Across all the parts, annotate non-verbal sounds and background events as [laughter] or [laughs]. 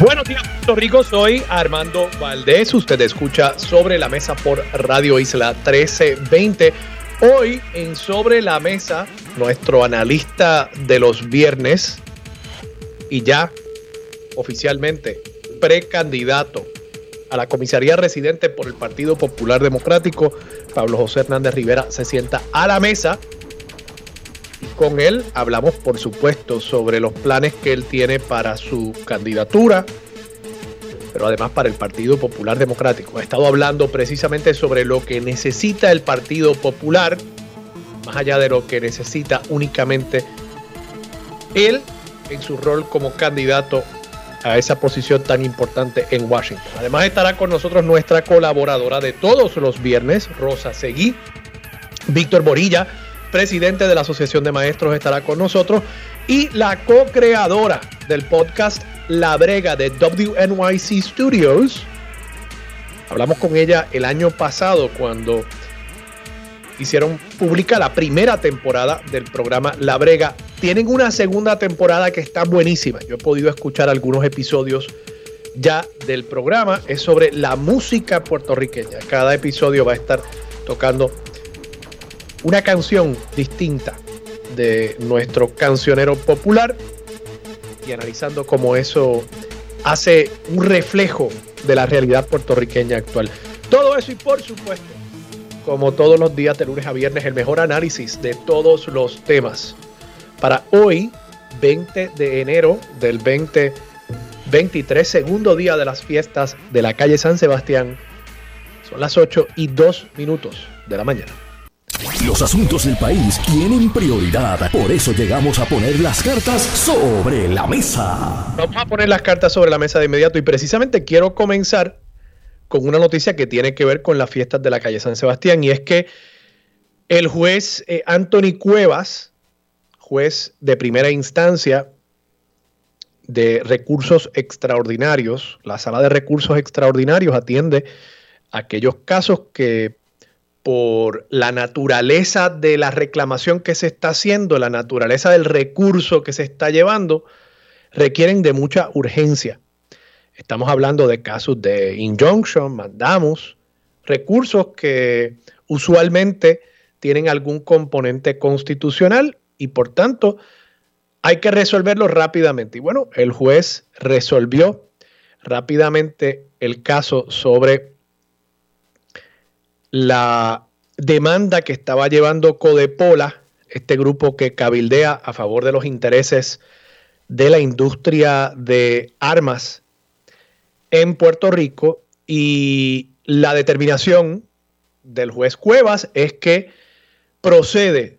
Buenos días, Puerto Rico. Soy Armando Valdés. Usted escucha Sobre la Mesa por Radio Isla 1320. Hoy en Sobre la Mesa, nuestro analista de los viernes y ya oficialmente precandidato a la comisaría residente por el Partido Popular Democrático, Pablo José Hernández Rivera se sienta a la mesa con él hablamos, por supuesto, sobre los planes que él tiene para su candidatura, pero además para el Partido Popular Democrático. Ha estado hablando precisamente sobre lo que necesita el Partido Popular, más allá de lo que necesita únicamente él en su rol como candidato a esa posición tan importante en Washington. Además estará con nosotros nuestra colaboradora de todos los viernes, Rosa Seguí, Víctor Borilla, presidente de la Asociación de Maestros, estará con nosotros. Y la co-creadora del podcast La Brega de WNYC Studios. Hablamos con ella el año pasado cuando hicieron pública la primera temporada del programa La Brega. Tienen una segunda temporada que está buenísima. Yo he podido escuchar algunos episodios ya del programa. Es sobre la música puertorriqueña. Cada episodio va a estar tocando una canción distinta de nuestro cancionero popular y analizando cómo eso hace un reflejo de la realidad puertorriqueña actual. Todo eso y por supuesto, como todos los días de lunes a viernes, el mejor análisis de todos los temas. Para hoy, 20 de enero del 2023, segundo día de las fiestas de la calle San Sebastián, son las 8 y 2 minutos de la mañana. Los asuntos del país tienen prioridad, por eso llegamos a poner las cartas sobre la mesa. Vamos a poner las cartas sobre la mesa de inmediato y precisamente quiero comenzar con una noticia que tiene que ver con las fiestas de la calle San Sebastián y es que el juez eh, Anthony Cuevas, juez de primera instancia de recursos extraordinarios, la sala de recursos extraordinarios atiende aquellos casos que por la naturaleza de la reclamación que se está haciendo, la naturaleza del recurso que se está llevando, requieren de mucha urgencia. Estamos hablando de casos de injunction, mandamos, recursos que usualmente tienen algún componente constitucional y por tanto hay que resolverlo rápidamente. Y bueno, el juez resolvió rápidamente el caso sobre la demanda que estaba llevando Codepola, este grupo que cabildea a favor de los intereses de la industria de armas en Puerto Rico y la determinación del juez Cuevas es que procede,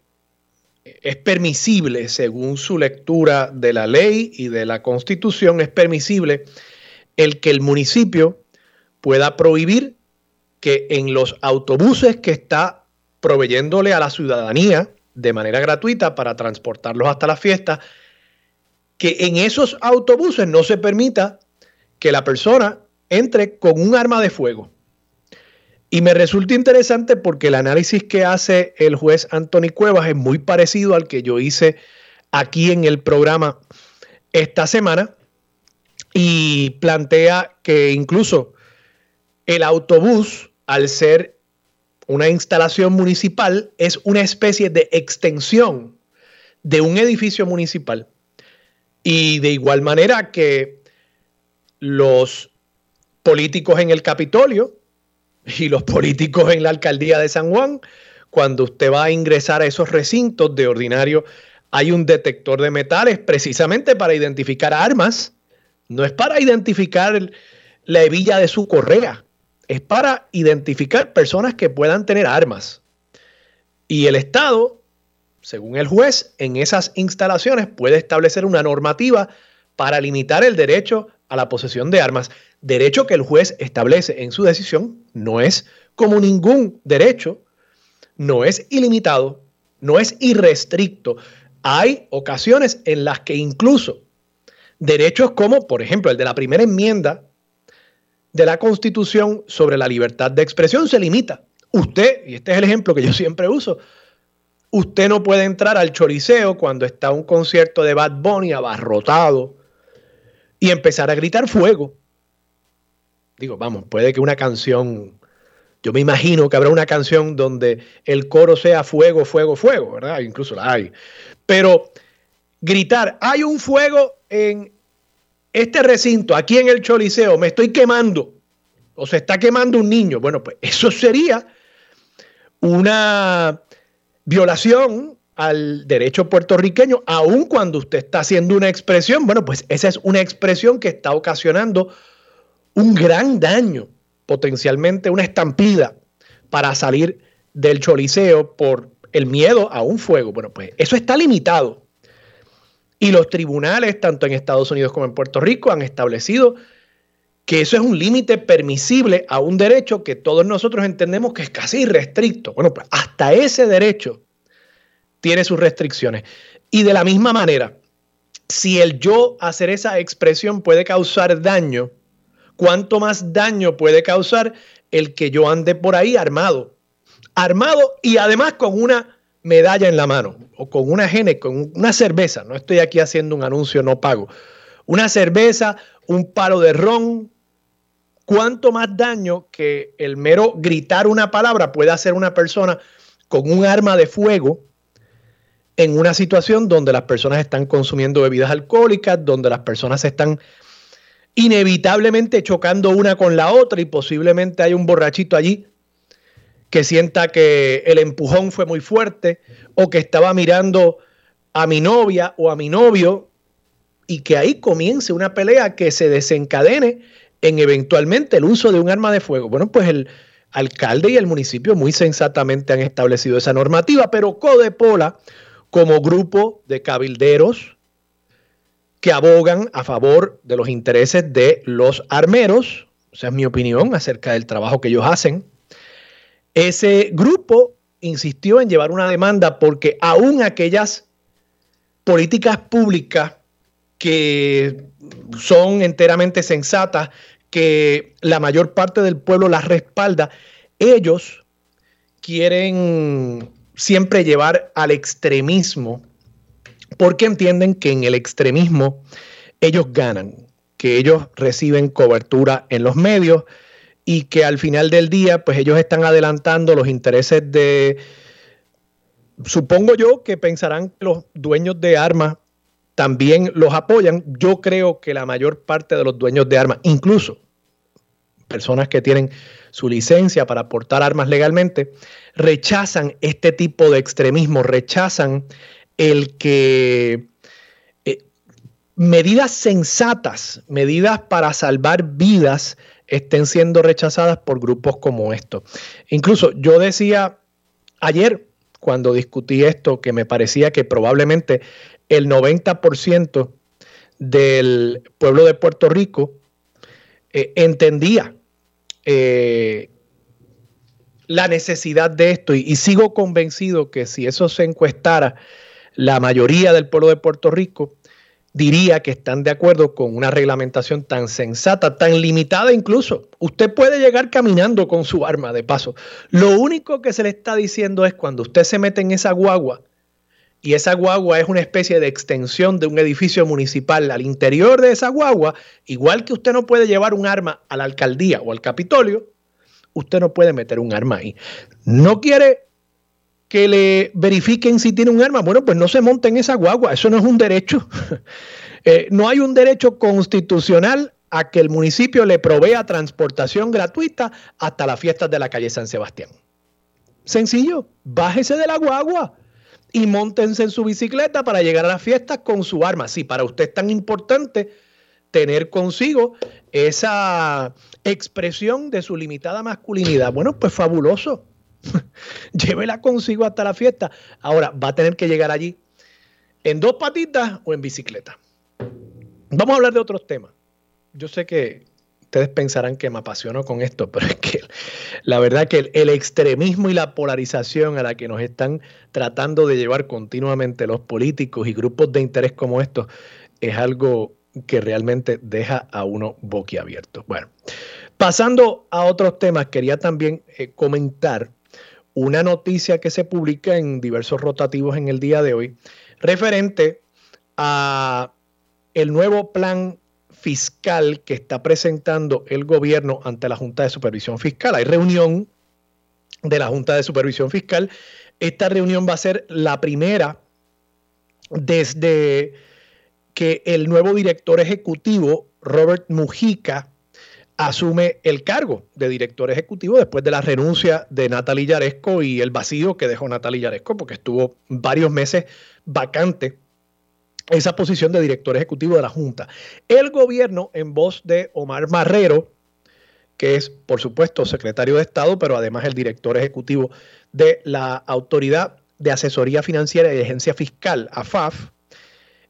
es permisible, según su lectura de la ley y de la constitución, es permisible el que el municipio pueda prohibir que en los autobuses que está proveyéndole a la ciudadanía de manera gratuita para transportarlos hasta la fiesta, que en esos autobuses no se permita que la persona entre con un arma de fuego. Y me resulta interesante porque el análisis que hace el juez Anthony Cuevas es muy parecido al que yo hice aquí en el programa esta semana y plantea que incluso el autobús al ser una instalación municipal, es una especie de extensión de un edificio municipal. Y de igual manera que los políticos en el Capitolio y los políticos en la alcaldía de San Juan, cuando usted va a ingresar a esos recintos, de ordinario hay un detector de metales precisamente para identificar armas, no es para identificar la hebilla de su correa es para identificar personas que puedan tener armas. Y el Estado, según el juez, en esas instalaciones puede establecer una normativa para limitar el derecho a la posesión de armas. derecho que el juez establece en su decisión no es como ningún derecho, no es ilimitado, no es irrestricto. Hay ocasiones en las que incluso derechos como, por ejemplo, el de la primera enmienda de la Constitución sobre la libertad de expresión se limita. Usted, y este es el ejemplo que yo siempre uso, usted no puede entrar al choriceo cuando está un concierto de Bad Bunny abarrotado y empezar a gritar fuego. Digo, vamos, puede que una canción, yo me imagino que habrá una canción donde el coro sea fuego, fuego, fuego, ¿verdad? Incluso la hay. Pero gritar, hay un fuego en este recinto, aquí en el Choliseo, me estoy quemando, o se está quemando un niño. Bueno, pues eso sería una violación al derecho puertorriqueño, aun cuando usted está haciendo una expresión. Bueno, pues esa es una expresión que está ocasionando un gran daño, potencialmente una estampida para salir del choliseo por el miedo a un fuego. Bueno, pues eso está limitado. Y los tribunales, tanto en Estados Unidos como en Puerto Rico, han establecido que eso es un límite permisible a un derecho que todos nosotros entendemos que es casi irrestricto. Bueno, pues hasta ese derecho tiene sus restricciones. Y de la misma manera, si el yo hacer esa expresión puede causar daño, ¿cuánto más daño puede causar el que yo ande por ahí armado? Armado y además con una medalla en la mano o con una gene, con una cerveza, no estoy aquí haciendo un anuncio no pago, una cerveza, un palo de ron, cuánto más daño que el mero gritar una palabra puede hacer una persona con un arma de fuego en una situación donde las personas están consumiendo bebidas alcohólicas, donde las personas están inevitablemente chocando una con la otra y posiblemente hay un borrachito allí que sienta que el empujón fue muy fuerte o que estaba mirando a mi novia o a mi novio y que ahí comience una pelea que se desencadene en eventualmente el uso de un arma de fuego. Bueno, pues el alcalde y el municipio muy sensatamente han establecido esa normativa, pero Codepola, como grupo de cabilderos que abogan a favor de los intereses de los armeros, esa es mi opinión acerca del trabajo que ellos hacen, ese grupo insistió en llevar una demanda porque aún aquellas políticas públicas que son enteramente sensatas, que la mayor parte del pueblo las respalda, ellos quieren siempre llevar al extremismo porque entienden que en el extremismo ellos ganan, que ellos reciben cobertura en los medios y que al final del día, pues ellos están adelantando los intereses de, supongo yo que pensarán que los dueños de armas también los apoyan. Yo creo que la mayor parte de los dueños de armas, incluso personas que tienen su licencia para portar armas legalmente, rechazan este tipo de extremismo, rechazan el que eh, medidas sensatas, medidas para salvar vidas, estén siendo rechazadas por grupos como estos. Incluso yo decía ayer, cuando discutí esto, que me parecía que probablemente el 90% del pueblo de Puerto Rico eh, entendía eh, la necesidad de esto y, y, sigo convencido que si eso se encuestara, la mayoría del pueblo de Puerto Rico diría que están de acuerdo con una reglamentación tan sensata, tan limitada incluso. Usted puede llegar caminando con su arma de paso. Lo único que se le está diciendo es cuando usted se mete en esa guagua, y esa guagua es una especie de extensión de un edificio municipal al interior de esa guagua, igual que usted no puede llevar un arma a la alcaldía o al Capitolio, usted no puede meter un arma ahí. No quiere que le verifiquen si tiene un arma, bueno, pues no se monte en esa guagua, eso no es un derecho. [laughs] Eh, no hay un derecho constitucional a que el municipio le provea transportación gratuita hasta las fiestas de la calle San Sebastián. Sencillo, bájese de la guagua y montense en su bicicleta para llegar a las fiestas con su arma. Si para usted es tan importante tener consigo esa expresión de su limitada masculinidad, bueno, pues fabuloso [laughs] Llévela consigo hasta la fiesta. Ahora va a tener que llegar allí en dos patitas o en bicicleta. Vamos a hablar de otros temas. Yo sé que ustedes pensarán que me apasiono con esto, [laughs] pero es que la verdad que el, extremismo y la polarización a la que nos están tratando de llevar continuamente los políticos y grupos de interés como estos es algo que realmente deja a uno boquiabierto. Bueno, pasando a otros temas, quería también eh, comentar una noticia que se publica en diversos rotativos en el día de hoy referente a el nuevo plan fiscal que está presentando el gobierno ante la Junta de Supervisión Fiscal. Hay reunión de la Junta de Supervisión Fiscal. Esta reunión va a ser la primera desde que el nuevo director ejecutivo, Robert Mujica, asume el cargo de director ejecutivo después de la renuncia de Natalie Yaresco y el vacío que dejó Natalie Yaresco, porque estuvo varios meses vacante esa posición de director ejecutivo de la Junta. El gobierno, en voz de Omar Marrero, que es, por supuesto, secretario de Estado, pero además el director ejecutivo de la Autoridad de Asesoría Financiera y Agencia Fiscal, AFAF,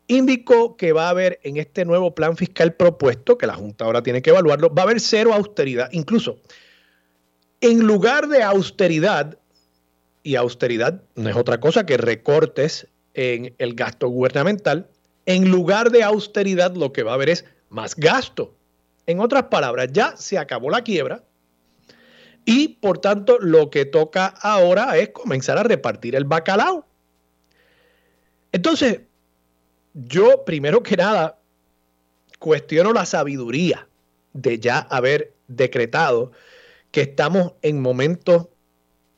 indicó que va a haber en este nuevo plan fiscal propuesto, que la Junta ahora tiene que evaluarlo, va a haber cero austeridad. Incluso, en lugar de austeridad, y austeridad no es otra cosa que recortes en el gasto gubernamental, en lugar de austeridad lo que va a haber es más gasto. En otras palabras, ya se acabó la quiebra y por tanto lo que toca ahora es comenzar a repartir el bacalao. Entonces, yo primero que nada cuestiono la sabiduría de ya haber decretado que estamos en momentos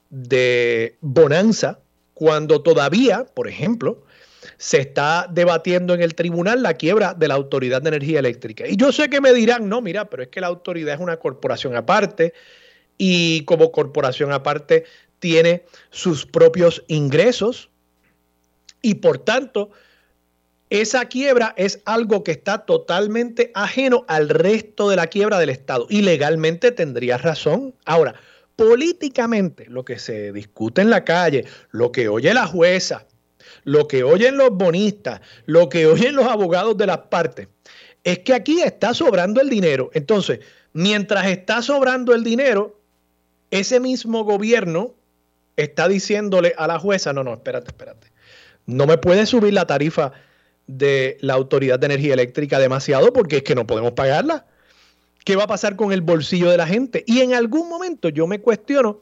de bonanza cuando todavía, por ejemplo, se está debatiendo en el tribunal la quiebra de la Autoridad de Energía Eléctrica. Y yo sé que me dirán, no, mira, pero es que la autoridad es una corporación aparte y como corporación aparte tiene sus propios ingresos y por tanto esa quiebra es algo que está totalmente ajeno al resto de la quiebra del Estado. Y legalmente tendría razón. Ahora, políticamente lo que se discute en la calle, lo que oye la jueza, lo que oyen los bonistas, lo que oyen los abogados de las partes, es que aquí está sobrando el dinero. Entonces, mientras está sobrando el dinero, ese mismo gobierno está diciéndole a la jueza, no, no, espérate, espérate, no me puede subir la tarifa de la Autoridad de Energía Eléctrica demasiado porque es que no podemos pagarla. ¿Qué va a pasar con el bolsillo de la gente? Y en algún momento yo me cuestiono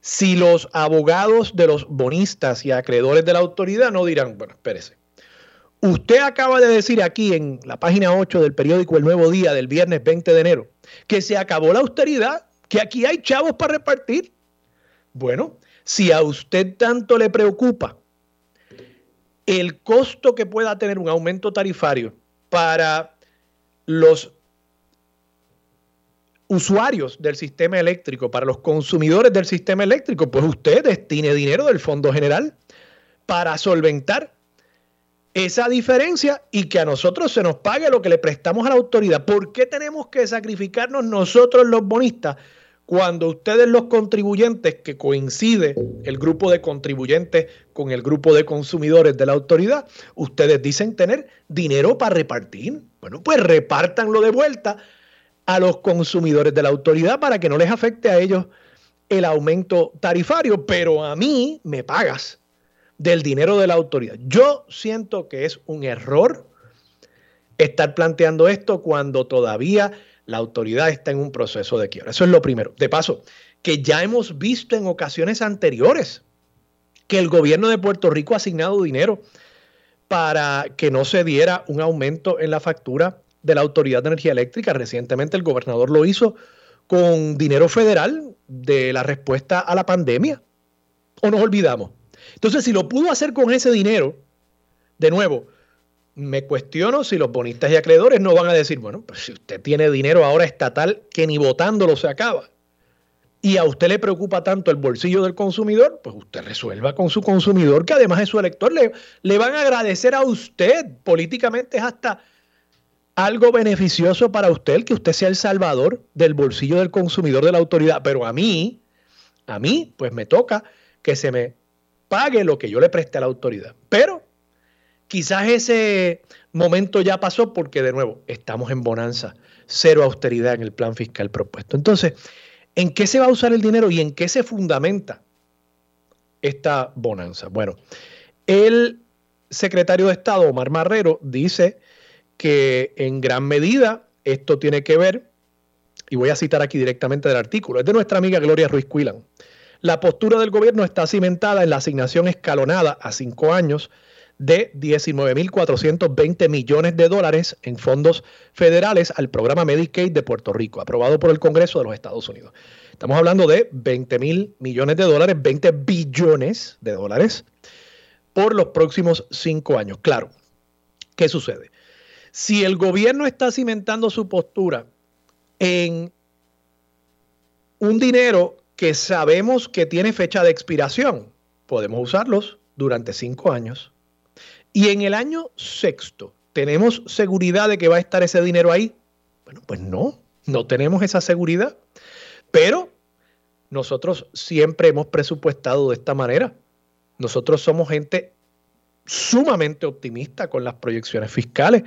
si los abogados de los bonistas y acreedores de la autoridad no dirán, bueno, espérese. Usted acaba de decir aquí en la página 8 del periódico El Nuevo Día del viernes 20 de enero que se acabó la austeridad, que aquí hay chavos para repartir. Bueno, si a usted tanto le preocupa el costo que pueda tener un aumento tarifario para los usuarios del sistema eléctrico, para los consumidores del sistema eléctrico, pues usted destine dinero del Fondo General para solventar esa diferencia y que a nosotros se nos pague lo que le prestamos a la autoridad. ¿Por qué tenemos que sacrificarnos nosotros los bonistas cuando ustedes los contribuyentes, que coincide el grupo de contribuyentes con el grupo de consumidores de la autoridad, ustedes dicen tener dinero para repartir? Bueno, pues repártanlo de vuelta a los consumidores de la autoridad para que no les afecte a ellos el aumento tarifario, pero a mí me pagas del dinero de la autoridad. Yo siento que es un error estar planteando esto cuando todavía la autoridad está en un proceso de quiebra. Eso es lo primero. De paso, que ya hemos visto en ocasiones anteriores que el gobierno de Puerto Rico ha asignado dinero para que no se diera un aumento en la factura de la Autoridad de Energía Eléctrica. Recientemente el gobernador lo hizo con dinero federal de la respuesta a la pandemia. ¿O nos olvidamos? Entonces, si lo pudo hacer con ese dinero, de nuevo, me cuestiono si los bonistas y acreedores no van a decir, bueno, pues si usted tiene dinero ahora estatal que ni votándolo se acaba, y a usted le preocupa tanto el bolsillo del consumidor, pues usted resuelva con su consumidor, que además es su elector, le, van a agradecer a usted políticamente es hasta algo beneficioso para usted, que usted sea el salvador del bolsillo del consumidor de la autoridad, pero a mí, a mí, pues me toca que se me pague lo que yo le preste a la autoridad. Pero quizás ese momento ya pasó porque de nuevo estamos en bonanza. cero austeridad en el plan fiscal propuesto. Entonces, ¿en qué se va a usar el dinero y en qué se fundamenta esta bonanza? Bueno, el secretario de Estado, Omar Marrero, dice que en gran medida esto tiene que ver, y voy a citar aquí directamente del artículo, es de nuestra amiga Gloria Ruiz Cuilan. La postura del gobierno está cimentada en la asignación escalonada a cinco años de 19.420 millones de dólares en fondos federales al programa Medicaid de Puerto Rico, aprobado por el Congreso de los Estados Unidos. Estamos hablando de 20 mil millones de dólares, 20 billones de dólares por los próximos cinco años. Claro, ¿qué sucede? Si el gobierno está cimentando su postura en un dinero que sabemos que tiene fecha de expiración, podemos usarlos durante cinco años y en el año sexto, ¿tenemos seguridad de que va a estar ese dinero ahí? Bueno, pues no, no tenemos esa seguridad. Pero nosotros siempre hemos presupuestado de esta manera. Nosotros somos gente sumamente optimista con las proyecciones fiscales.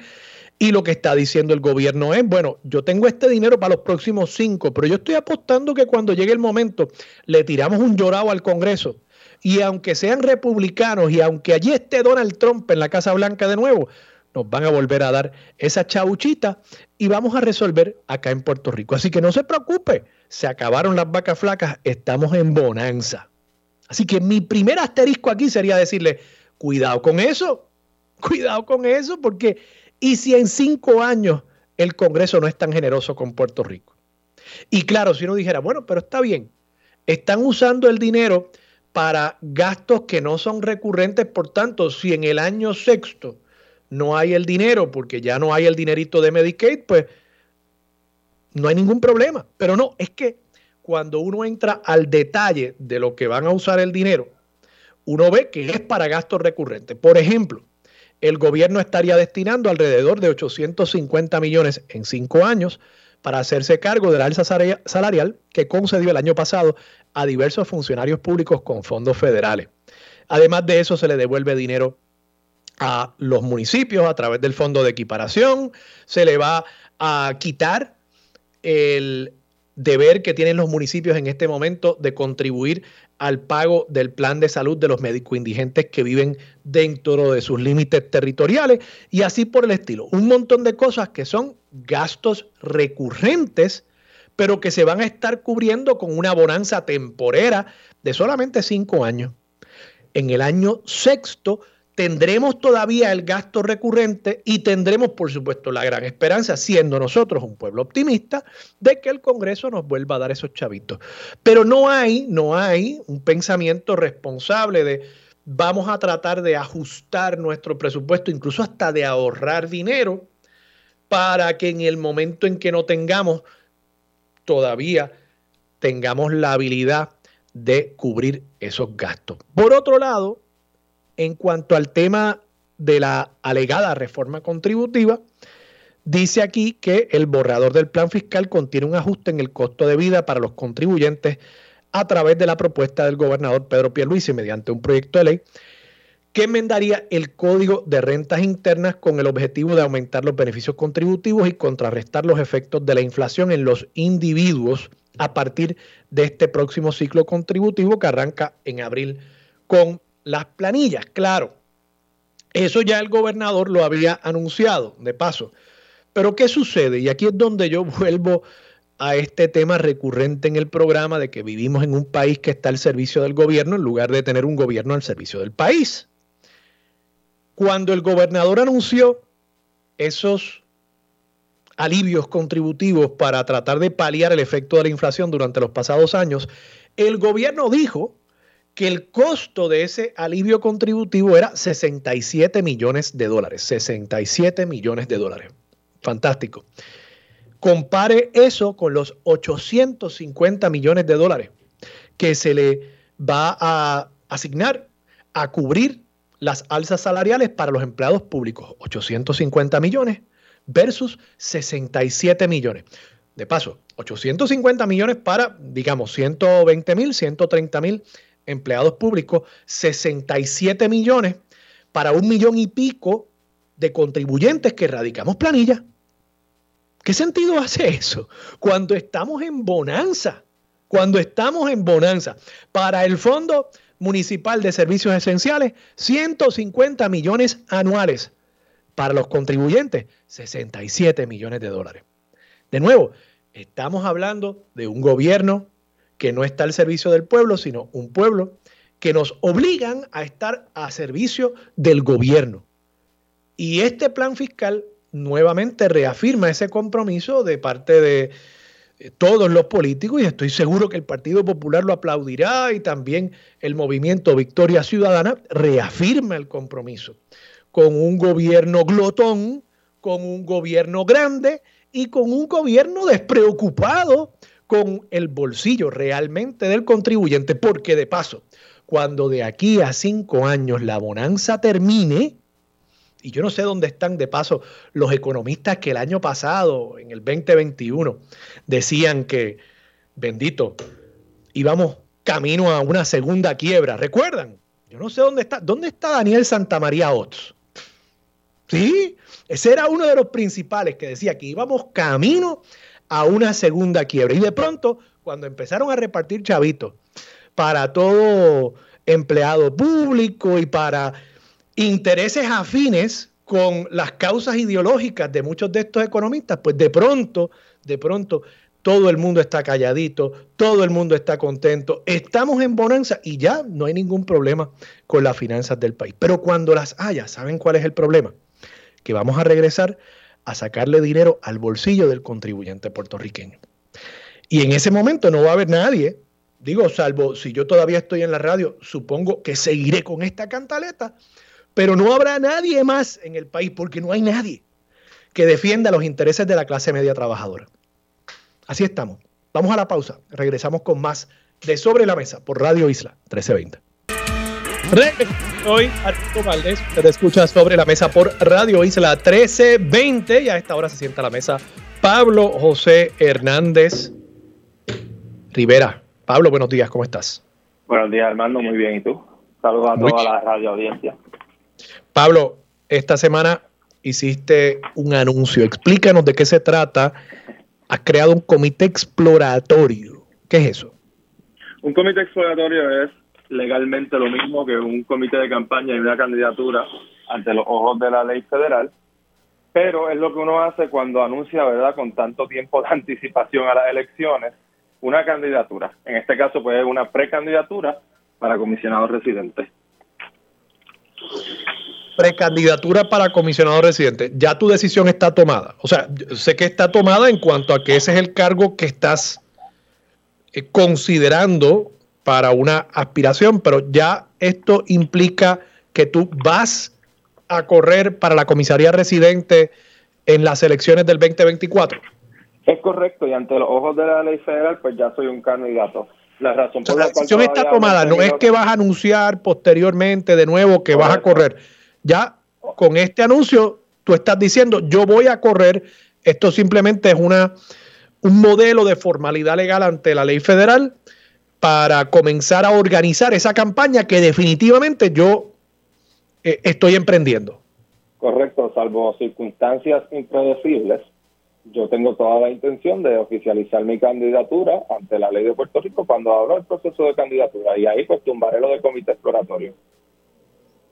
Y lo que está diciendo el gobierno es, bueno, yo tengo este dinero para los próximos cinco, pero yo estoy apostando que cuando llegue el momento le tiramos un llorado al Congreso y aunque sean republicanos y aunque allí esté Donald Trump en la Casa Blanca de nuevo, nos van a volver a dar esa chauchita y vamos a resolver acá en Puerto Rico. Así que no se preocupe, se acabaron las vacas flacas, estamos en bonanza. Así que mi primer asterisco aquí sería decirle, cuidado con eso, [laughs] cuidado con eso, porque ¿y si en cinco años el Congreso no es tan generoso con Puerto Rico? Y claro, si uno dijera, bueno, pero está bien, están usando el dinero para gastos que no son recurrentes. Por tanto, si en el año sexto no hay el dinero, porque ya no hay el dinerito de Medicaid, pues no hay ningún problema. Pero no, es que cuando uno entra al detalle de lo que van a usar el dinero, uno ve que es para gastos recurrentes. Por ejemplo, el gobierno estaría destinando alrededor de 850 millones en cinco años para hacerse cargo de la alza salarial que concedió el año pasado a diversos funcionarios públicos con fondos federales. Además de eso, se le devuelve dinero a los municipios a través del fondo de equiparación, se le va a quitar el deber que tienen los municipios en este momento de contribuir al pago del plan de salud de los médicos indigentes que viven dentro de sus límites territoriales y así por el estilo. Un montón de cosas que son gastos recurrentes pero que se van a estar cubriendo con una bonanza temporera de solamente cinco años. En el año sexto tendremos todavía el gasto recurrente y tendremos, por supuesto, la gran esperanza, siendo nosotros un pueblo optimista, de que el Congreso nos vuelva a dar esos chavitos. Pero no hay, no hay un pensamiento responsable de vamos a tratar de ajustar nuestro presupuesto, incluso hasta de ahorrar dinero, para que en el momento en que no tengamos todavía tengamos la habilidad de cubrir esos gastos. Por otro lado, en cuanto al tema de la alegada reforma contributiva, dice aquí que el borrador del plan fiscal contiene un ajuste en el costo de vida para los contribuyentes a través de la propuesta del gobernador Pedro Pierluisi mediante un proyecto de ley que enmendaría el Código de Rentas Internas con el objetivo de aumentar los beneficios contributivos y contrarrestar los efectos de la inflación en los individuos a partir de este próximo ciclo contributivo que arranca en abril con las planillas. Claro, eso ya el gobernador lo había anunciado, de paso. Pero ¿qué sucede? Y aquí es donde yo vuelvo a este tema recurrente en el programa de que vivimos en un país que está al servicio del gobierno en lugar de tener un gobierno al servicio del país. Cuando el gobernador anunció esos alivios contributivos para tratar de paliar el efecto de la inflación durante los pasados años, el gobierno dijo que el costo de ese alivio contributivo era 67 millones de dólares. 67 millones de dólares. Fantástico. Compare eso con los 850 millones de dólares que se le va a asignar a cubrir las alzas salariales para los empleados públicos, 850 millones versus 67 millones. De paso, 850 millones para, digamos, 120 mil, 130 mil empleados públicos, 67 millones para un millón y pico de contribuyentes que radicamos planilla. ¿Qué sentido hace eso? Cuando estamos en bonanza, cuando estamos en bonanza. Para el Fondo Municipal de Servicios Esenciales, 150 millones anuales. Para los contribuyentes, 67 millones de dólares. De nuevo, estamos hablando de un gobierno que no está al servicio del pueblo, sino un pueblo que nos obligan a estar a servicio del gobierno. Y este plan fiscal nuevamente reafirma ese compromiso de parte de todos los políticos y estoy seguro que el Partido Popular lo aplaudirá y también el movimiento Victoria Ciudadana reafirma el compromiso con un gobierno glotón, con un gobierno grande y con un gobierno despreocupado con el bolsillo realmente del contribuyente, porque de paso, cuando de aquí a cinco años la bonanza termine, y yo no sé dónde están de paso los economistas que el año pasado, en el 2021, decían que, bendito, íbamos camino a una segunda quiebra. ¿Recuerdan? Yo no sé dónde está. ¿Dónde está Daniel Santamaría Ots? Sí, ese era uno de los principales que decía que íbamos camino a una segunda quiebra. Y de pronto, cuando empezaron a repartir chavitos para todo empleado público y para intereses afines con las causas ideológicas de muchos de estos economistas, pues de pronto, de pronto, todo el mundo está calladito, todo el mundo está contento, estamos en bonanza y ya no hay ningún problema con las finanzas del país. Pero cuando las haya, ¿saben cuál es el problema? Que vamos a regresar a sacarle dinero al bolsillo del contribuyente puertorriqueño. Y en ese momento no va a haber nadie, digo, salvo si yo todavía estoy en la radio, supongo que seguiré con esta cantaleta, pero no habrá nadie más en el país porque no hay nadie que defienda los intereses de la clase media trabajadora. Así estamos. Vamos a la pausa. Regresamos con más de Sobre la Mesa por Radio Isla 1320. Hoy Arturo Valdés, usted escucha Sobre la Mesa por Radio Isla 1320 y a esta hora se sienta a la mesa Pablo José Hernández Rivera. Pablo, buenos días, ¿cómo estás? Buenos días, Armando, muy bien. ¿Y tú? Saludos a toda la radio audiencia. Pablo, esta semana hiciste un anuncio. Explícanos de qué se trata. Has creado un comité exploratorio. ¿Qué es eso? Un comité exploratorio es legalmente lo mismo que un comité de campaña y una candidatura ante los ojos de la ley federal, pero es lo que uno hace cuando anuncia, ¿verdad?, con tanto tiempo de [laughs] anticipación a las elecciones, una candidatura. En este caso, pues, una precandidatura para comisionado residente precandidatura para comisionado residente, ya tu decisión está tomada. O sea, sé que está tomada en cuanto a que ese es el cargo que estás eh, considerando para una aspiración, pero ya esto implica que tú vas a correr para la comisaría residente en las elecciones del 2024. Es correcto, y ante los ojos de la ley federal, pues ya soy un candidato. La razón por la, decisión está tomada, no es que vas a anunciar posteriormente de nuevo que vas a correr ya con este anuncio tú estás diciendo, yo voy a correr, esto simplemente es una, un modelo de formalidad legal ante la ley federal para comenzar a organizar esa campaña que definitivamente yo eh, estoy emprendiendo. Correcto, salvo circunstancias impredecibles, yo tengo toda la intención de oficializar mi candidatura ante la ley de Puerto Rico cuando abra el proceso de candidatura y ahí pues tumbaré lo del comité exploratorio.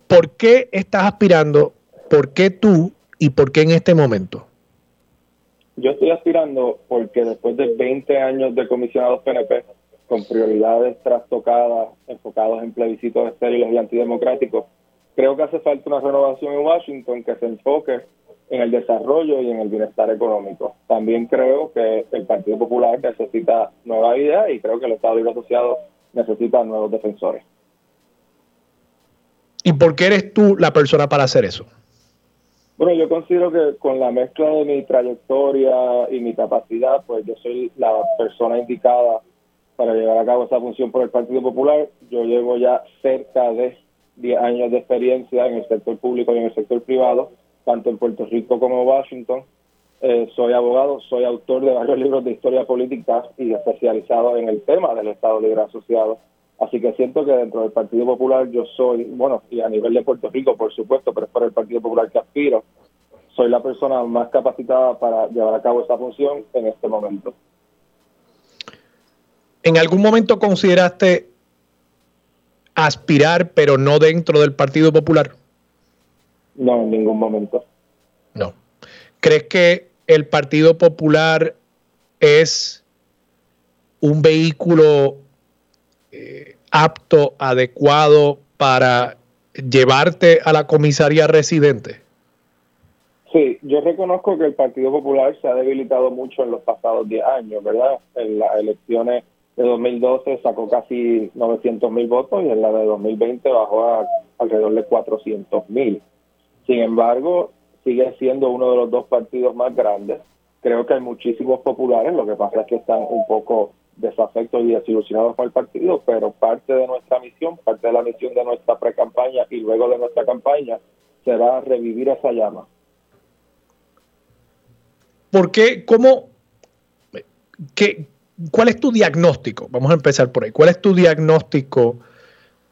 ¿Por qué estás aspirando? ¿Por qué tú? ¿Y por qué en este momento? Yo estoy aspirando porque después de 20 años de comisionados PNP, con prioridades trastocadas, enfocados en plebiscitos estériles y antidemocráticos, creo que hace falta una renovación en Washington que se enfoque en el desarrollo y en el bienestar económico. También creo que el Partido Popular necesita nuevas ideas y creo que el Estado Libre Asociado necesita nuevos defensores. ¿Y por qué eres tú la persona para hacer eso? Bueno, yo considero que con la mezcla de mi trayectoria y mi capacidad, pues yo soy la persona indicada para llevar a cabo esa función por el Partido Popular. Yo llevo ya cerca de 10 años de experiencia en el sector público y en el sector privado, tanto en Puerto Rico como en Washington. Eh, soy abogado, soy autor de varios [laughs] libros de historia política y especializado en el tema del Estado Libre Asociado Así que siento que dentro del Partido Popular yo soy, bueno, y a nivel de Puerto Rico, por supuesto, pero es por el Partido Popular que aspiro, soy la persona más capacitada para llevar a cabo esa función en este momento. ¿En algún momento consideraste aspirar, pero no dentro del Partido Popular? No, en ningún momento. No. ¿Crees que el Partido Popular es un vehículo eh, apto, adecuado para llevarte a la comisaría residente? Sí, yo reconozco que el Partido Popular se ha debilitado mucho en los pasados 10 años, ¿verdad? En las elecciones de 2012 sacó casi 900 mil votos y en la de 2020 bajó a alrededor de 400 mil. Sin embargo, sigue siendo uno de los dos partidos más grandes. Creo que hay muchísimos populares, lo que pasa es que están un poco desafectos y desilusionados con el partido, pero parte de nuestra misión, parte de la misión de nuestra pre-campaña y luego de nuestra campaña será revivir esa llama. ¿Por qué? ¿Cómo? ¿Qué, ¿Cuál es tu diagnóstico? Vamos a empezar por ahí. ¿Cuál es tu diagnóstico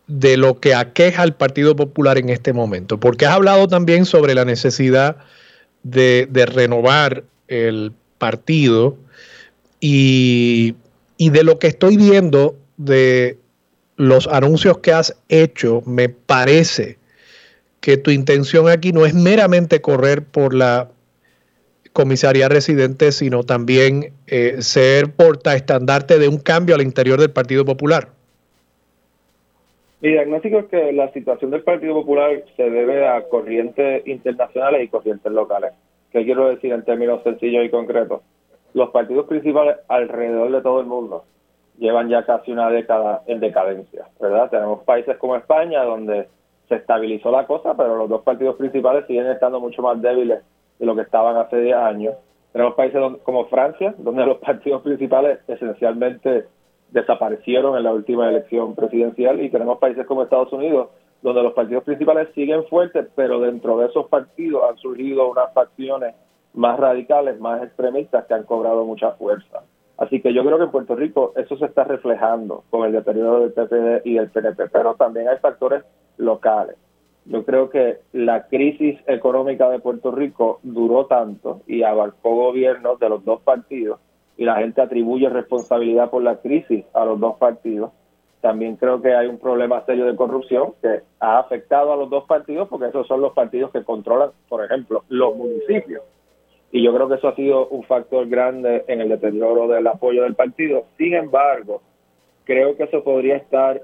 de lo que aqueja al Partido Popular en este momento? Porque has hablado también sobre la necesidad de, renovar el partido y de lo que estoy viendo de los anuncios que has hecho, me parece que tu intención aquí no es meramente correr por la comisaría residente, sino también eh, ser portaestandarte de un cambio al interior del Partido Popular. Mi diagnóstico es que la situación del Partido Popular se debe a corrientes internacionales y corrientes locales. ¿Qué quiero decir en términos sencillos y concretos? los partidos principales alrededor de todo el mundo llevan ya casi una década en decadencia, ¿verdad? Tenemos países como España donde se estabilizó la cosa, pero los dos partidos principales siguen estando mucho más débiles de lo que estaban hace 10 años. Tenemos países como Francia, donde los partidos principales esencialmente desaparecieron en la última elección presidencial, y tenemos países como Estados Unidos, donde los partidos principales siguen fuertes, pero dentro de esos partidos han surgido unas facciones más radicales, más extremistas que han cobrado mucha fuerza. Así que yo creo que en Puerto Rico eso se está reflejando con el deterioro del PPD y del PNP, pero también hay factores locales. Yo creo que la crisis económica de Puerto Rico duró tanto y abarcó gobiernos de los dos partidos y la gente atribuye responsabilidad por la crisis a los dos partidos. También creo que hay un problema serio de corrupción que ha afectado a los dos partidos porque esos son los partidos que controlan, por ejemplo, los municipios y yo creo que eso ha sido un factor grande en el deterioro del apoyo del partido. Sin embargo, creo que eso podría estar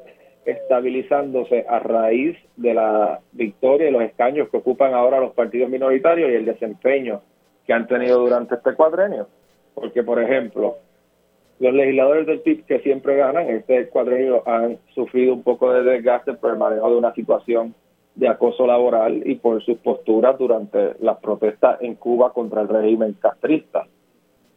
estabilizándose a raíz de la victoria y los escaños que ocupan ahora los partidos minoritarios y el desempeño que han tenido durante este cuadrenio. Porque, por ejemplo, los legisladores del PIB que siempre ganan, este cuadrenio han sufrido un poco de desgaste por el manejo de una situación de acoso laboral y por sus posturas durante las protestas en Cuba contra el régimen castrista.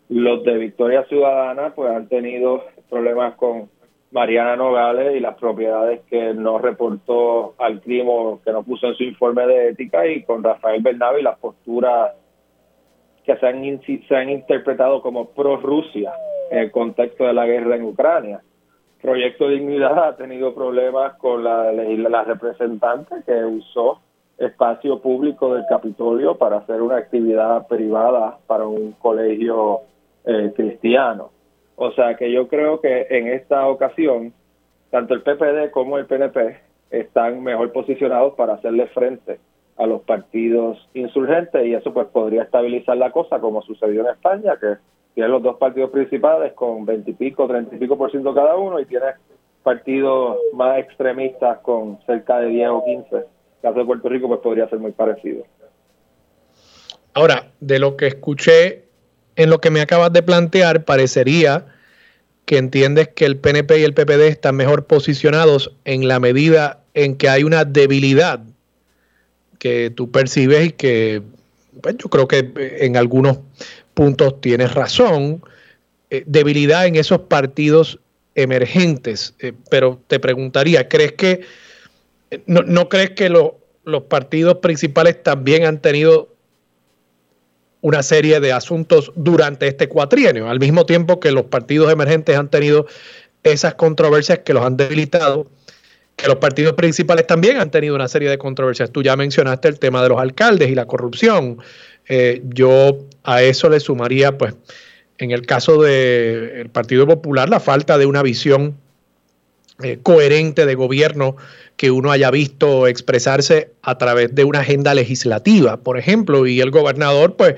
Los de Victoria Ciudadana pues han tenido problemas con Mariana Nogales y las propiedades que no reportó al crimen, que no puso en su informe de ética y con Rafael Bernabe y las posturas que se han, se han interpretado como pro-Rusia en el contexto de la guerra en Ucrania. Proyecto Dignidad ha tenido problemas con la, la representante que usó espacio público del Capitolio para hacer una actividad privada para un colegio eh, cristiano. O sea que yo creo que en esta ocasión, tanto el PPD como el PNP están mejor posicionados para hacerle frente a los partidos insurgentes y eso pues podría estabilizar la cosa como sucedió en España, que tiene los dos partidos principales con veintipico, treinta y pico por ciento cada uno y tiene partidos más extremistas con cerca de 10 o 15. El caso de Puerto Rico pues podría ser muy parecido. Ahora, de lo que escuché en lo que me acabas de plantear, parecería que entiendes que el PNP y el PPD están mejor posicionados en la medida en que hay una debilidad que tú percibes y que pues, yo creo que en algunos puntos tienes razón, eh, debilidad en esos partidos emergentes. Eh, pero te preguntaría, ¿crees que, no, crees que los partidos principales también han tenido una serie de asuntos durante este cuatrienio, al mismo tiempo que los partidos emergentes han tenido esas controversias que los han debilitado? que los partidos principales también han tenido una serie de controversias. Tú ya mencionaste el tema de los alcaldes y la corrupción. Eh, yo a eso le sumaría, pues, en el caso del Partido Popular, la falta de una visión eh, coherente de gobierno que uno haya visto expresarse a través de una agenda legislativa, por ejemplo, y el gobernador, pues,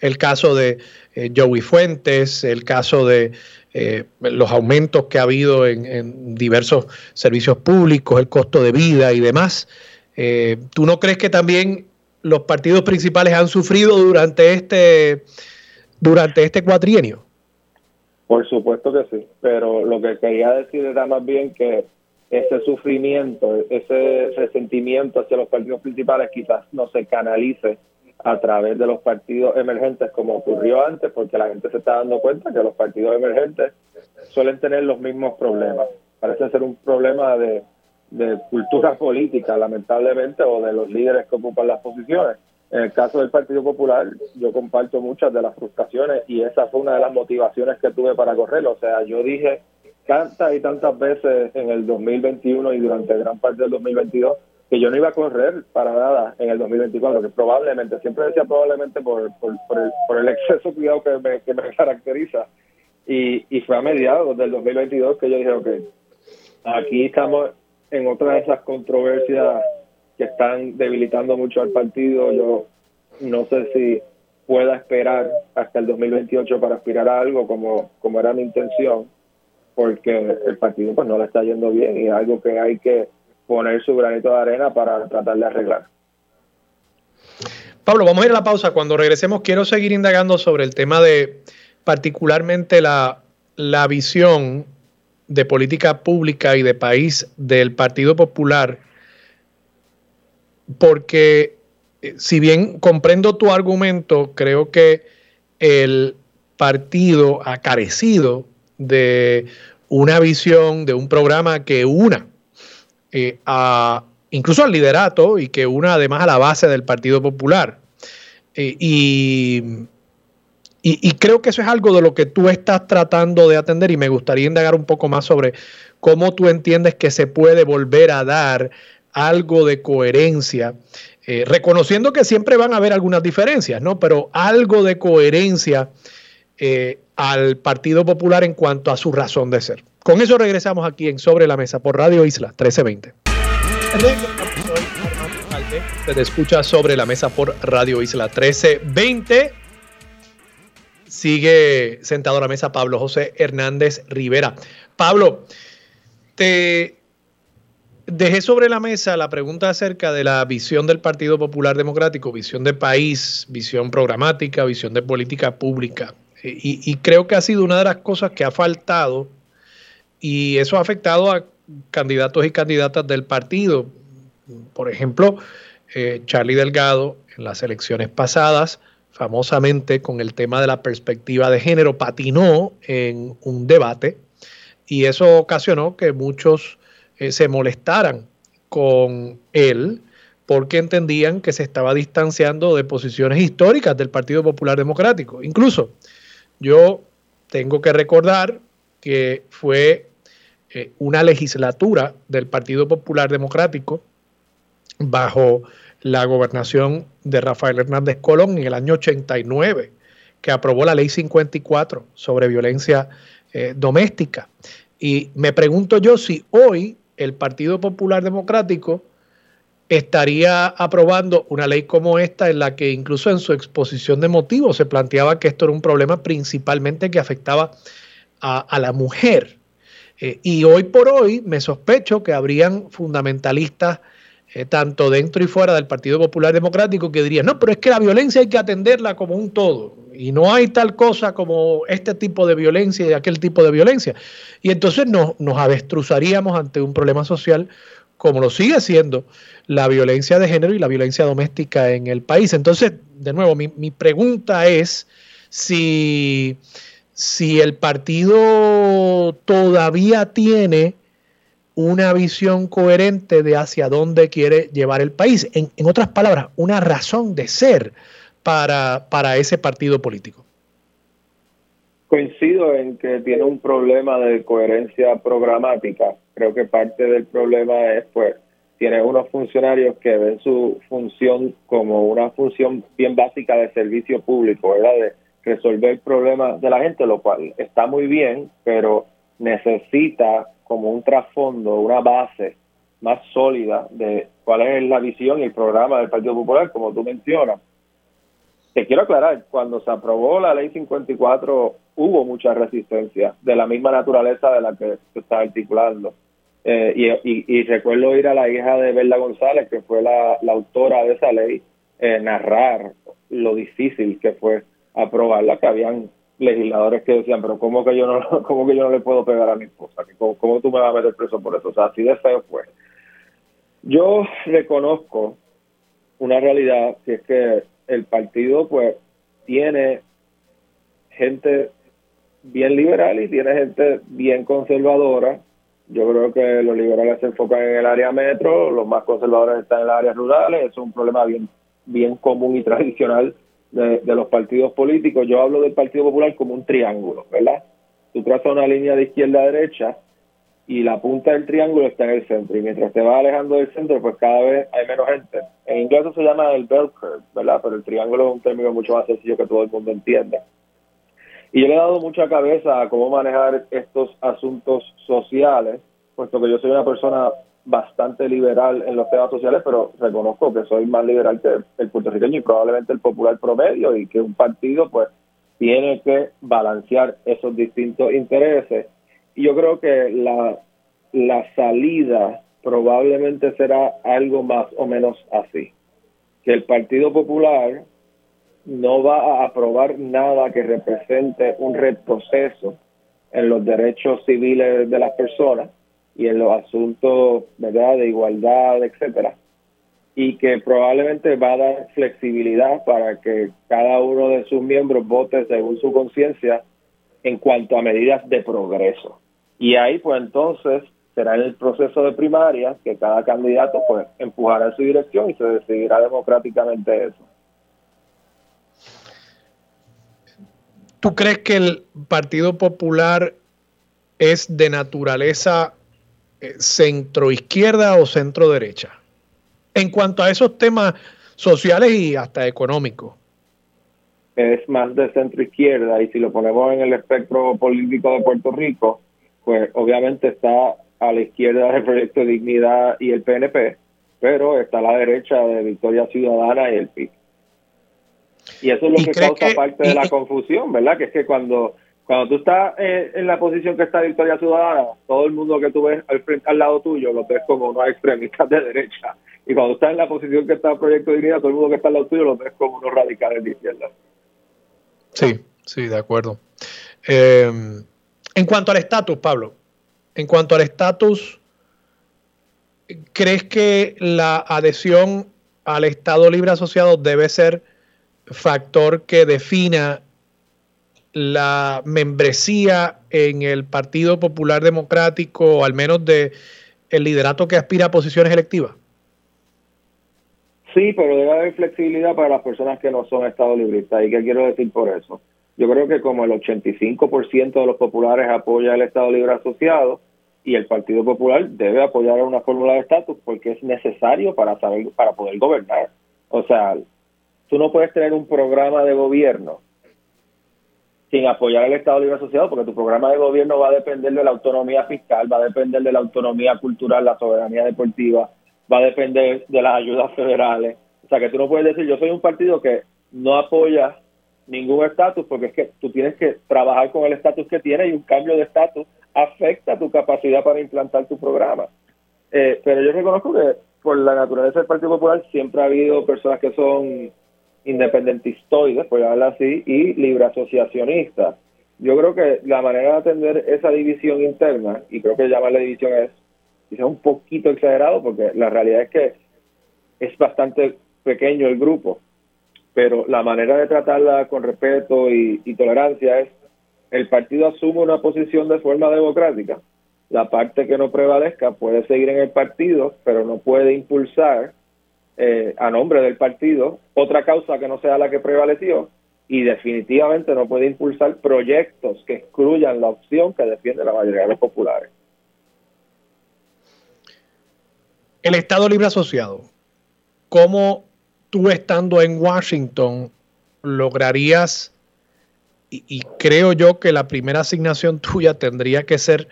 el caso de eh, Joey Fuentes, el caso de eh, los aumentos que ha habido en, diversos servicios públicos, el costo de vida y demás. Eh, ¿Tú no crees que también los partidos principales han sufrido durante este, durante este cuatrienio? Por supuesto que sí, pero lo que quería decir era más bien que ese sufrimiento, ese resentimiento hacia los partidos principales quizás no se canalice a través de los partidos emergentes como ocurrió antes, porque la gente se está dando cuenta que los partidos emergentes suelen tener los mismos problemas. Parece ser un problema de, cultura política, lamentablemente, o de los líderes que ocupan las posiciones. En el caso del Partido Popular, yo comparto muchas de las frustraciones y esa fue una de las motivaciones que tuve para correr. O sea, yo dije tantas y tantas veces en el 2021 y durante gran parte del 2022 que yo no iba a correr para nada en el 2024, que probablemente, siempre decía probablemente por, por, el, por el exceso cuidado que me, que me [laughs] caracteriza. Y, y fue a mediados del 2022 que yo dije, ok, aquí estamos en otra de esas controversias que están debilitando mucho al partido. Yo no sé si pueda esperar hasta el 2028 para aspirar a algo como, como era mi intención, porque el partido pues no le está yendo bien y es algo que hay que poner su granito de arena para tratar de arreglar. Pablo, vamos a ir a la pausa. Cuando regresemos, quiero seguir indagando sobre el tema de particularmente la, la visión de política pública y de país del Partido Popular, porque eh, si bien comprendo tu argumento, creo que el partido ha carecido de una visión, de un programa que una eh, a, incluso al liderato y que una además a la base del Partido Popular. Eh, y, y, creo que eso es algo de lo que tú estás tratando de atender y me gustaría indagar un poco más sobre cómo tú entiendes que se puede volver a dar algo de coherencia, eh, reconociendo que siempre van a haber algunas diferencias, ¿no? Pero algo de coherencia al Partido Popular en cuanto a su razón de ser. Con eso regresamos aquí en Sobre la Mesa por Radio Isla 1320. Se escucha Sobre la Mesa por Radio Isla 1320. Sigue sentado a la mesa Pablo José Hernández Rivera. Pablo, te dejé sobre la mesa la pregunta acerca de la visión del Partido Popular Democrático, visión de país, visión programática, visión de política pública. Y, y, creo que ha sido una de las cosas que ha faltado y eso ha afectado a candidatos y candidatas del partido. Por ejemplo, eh, Charlie Delgado en las elecciones pasadas, famosamente con el tema de la perspectiva de género, patinó en un debate y eso ocasionó que muchos eh, se molestaran con él porque entendían que se estaba distanciando de posiciones históricas del Partido Popular Democrático. Incluso yo tengo que recordar que fue eh, una legislatura del Partido Popular Democrático bajo la gobernación de Rafael Hernández Colón en el año 89, que aprobó la ley 54 sobre violencia eh, doméstica. Y me pregunto yo si hoy el Partido Popular Democrático estaría aprobando una ley como esta en la que incluso en su exposición de motivos se planteaba que esto era un problema principalmente que afectaba a, la mujer. Eh, y hoy por hoy me sospecho que habrían fundamentalistas, eh, tanto dentro y fuera del Partido Popular Democrático, que dirían, no, pero es que la violencia hay que atenderla como un todo. Y no hay tal cosa como este tipo de violencia y aquel tipo de violencia. Y entonces nos, nos avestruzaríamos ante un problema social como lo sigue siendo la violencia de género y la violencia doméstica en el país. Entonces, de nuevo, mi, mi pregunta es si si el partido todavía tiene una visión coherente de hacia dónde quiere llevar el país. En, otras palabras, una razón de ser para, para ese partido político. Coincido en que tiene un problema de coherencia programática, creo que parte del problema es, pues, tiene unos funcionarios que ven su función como una función bien básica de servicio público, ¿verdad? De resolver problemas de la gente, lo cual está muy bien, pero necesita como un trasfondo, una base más sólida de cuál es la visión y el programa del Partido Popular, como tú mencionas. Te quiero aclarar, cuando se aprobó la ley 54 hubo mucha resistencia de la misma naturaleza de la que se está articulando. Eh, y, recuerdo ir a la hija de Berla González, que fue la, autora de esa ley, eh, narrar lo difícil que fue aprobarla, que habían legisladores que decían, pero ¿cómo que yo no, [laughs] cómo que yo no le puedo pegar a mi esposa? ¿Cómo, ¿Cómo, tú me vas a meter preso por eso? O sea, así de feo fue. Yo reconozco una realidad, que es que el partido pues tiene gente bien liberal y tiene gente bien conservadora. Yo creo que los liberales se enfocan en el área metro, los más conservadores están en las áreas rurales, es un problema bien, bien común y tradicional de, los partidos políticos. Yo hablo del Partido Popular como un triángulo, ¿verdad? Tú trazas una línea de izquierda a derecha y la punta del triángulo está en el centro. Y mientras te vas alejando del centro, pues cada vez hay menos gente. En inglés se llama el bell curve, ¿verdad? Pero el triángulo es un término mucho más sencillo que todo el mundo entienda. Y yo le he dado mucha cabeza a cómo manejar estos asuntos sociales, puesto que yo soy una persona bastante liberal en los temas sociales, pero reconozco que soy más liberal que el puertorriqueño y probablemente el popular promedio y que un partido pues tiene que balancear esos distintos intereses. Y yo creo que la, la salida probablemente será algo más o menos así, que el Partido Popular no va a aprobar nada que represente un retroceso en los derechos civiles de las personas y en los asuntos verdad de igualdad etcétera. Y que probablemente va a dar flexibilidad para que cada uno de sus miembros vote según su conciencia en cuanto a medidas de progreso. Y ahí pues entonces será en el proceso de primaria que cada candidato pues empujará en su dirección y se decidirá democráticamente eso ¿Tú crees que el Partido Popular es de naturaleza eh, centro-izquierda o centro-derecha? En cuanto a esos temas sociales y hasta económicos. Es más de centro-izquierda y si lo ponemos en el espectro político de Puerto Rico, pues obviamente está a la izquierda del Proyecto de Dignidad y el PNP, pero está a la derecha de Victoria Ciudadana y el PIB. Y eso es lo que causa parte de la confusión, ¿verdad? Que es que cuando, cuando tú estás eh, en la posición que está Victoria Ciudadana, todo el mundo que tú ves al, frente, al lado tuyo lo ves como unos extremistas de derecha. Y cuando estás en la posición que está el Proyecto de Dignidad, todo el mundo que está al lado tuyo lo ves como unos radicales de izquierda. Sí, sí, de acuerdo. Eh, en cuanto al estatus, Pablo, en cuanto al estatus, ¿crees que la adhesión al Estado Libre Asociado debe ser factor que defina la membresía en el Partido Popular Democrático, al menos de el liderato que aspira a posiciones electivas? Sí, pero debe haber flexibilidad para las personas que no son Estado libristas. ¿Y qué quiero decir por eso? Yo creo que como el 85% de los populares apoya el Estado Libre Asociado y el Partido Popular debe apoyar una fórmula de estatus porque es necesario para saber para poder gobernar. O sea, tú no puedes tener un programa de gobierno sin apoyar al Estado Libre Asociado, porque tu programa de gobierno va a depender de la autonomía fiscal, va a depender de la autonomía cultural, la soberanía deportiva, va a depender de las ayudas federales. O sea, que tú no puedes decir, yo soy un partido que no apoya ningún estatus, porque es que tú tienes que trabajar con el estatus que tienes y un cambio de estatus afecta tu capacidad para implantar tu programa. Eh, pero yo reconozco que por la naturaleza del Partido Popular siempre ha habido personas que son independentistoides, por llamarlo así, y libre asociacionistas. Yo creo que la manera de atender esa división interna, y creo que llamarle división es quizás un poquito exagerado, porque la realidad es que es bastante pequeño el grupo, pero la manera de tratarla con respeto y, y tolerancia es el partido asume una posición de forma democrática. La parte que no prevalezca puede seguir en el partido, pero no puede impulsar eh, a nombre del partido otra causa que no sea la que prevaleció y definitivamente no puede impulsar proyectos que excluyan la opción que defiende la mayoría de los populares. el Estado Libre Asociado, ¿cómo tú estando en Washington lograrías, y, creo yo que la primera asignación [laughs] tuya tendría que ser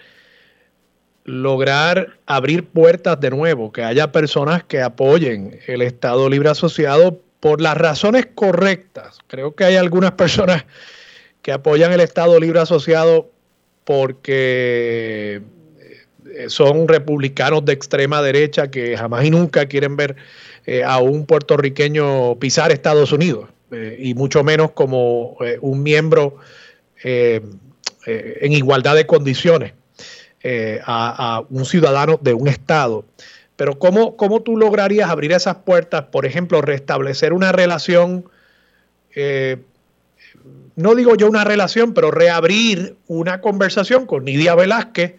lograr abrir puertas de nuevo, que haya personas que apoyen el Estado Libre Asociado por las razones correctas. Creo que hay algunas personas que apoyan el Estado Libre Asociado porque eh, son republicanos de extrema derecha que jamás y nunca quieren ver eh, a un puertorriqueño pisar Estados Unidos, eh, y mucho menos como un miembro en igualdad de condiciones a, un ciudadano de un Estado. Pero ¿cómo, ¿cómo, tú lograrías abrir esas puertas, por ejemplo, restablecer una relación, no digo yo una relación, pero reabrir una conversación con Nidia Velázquez,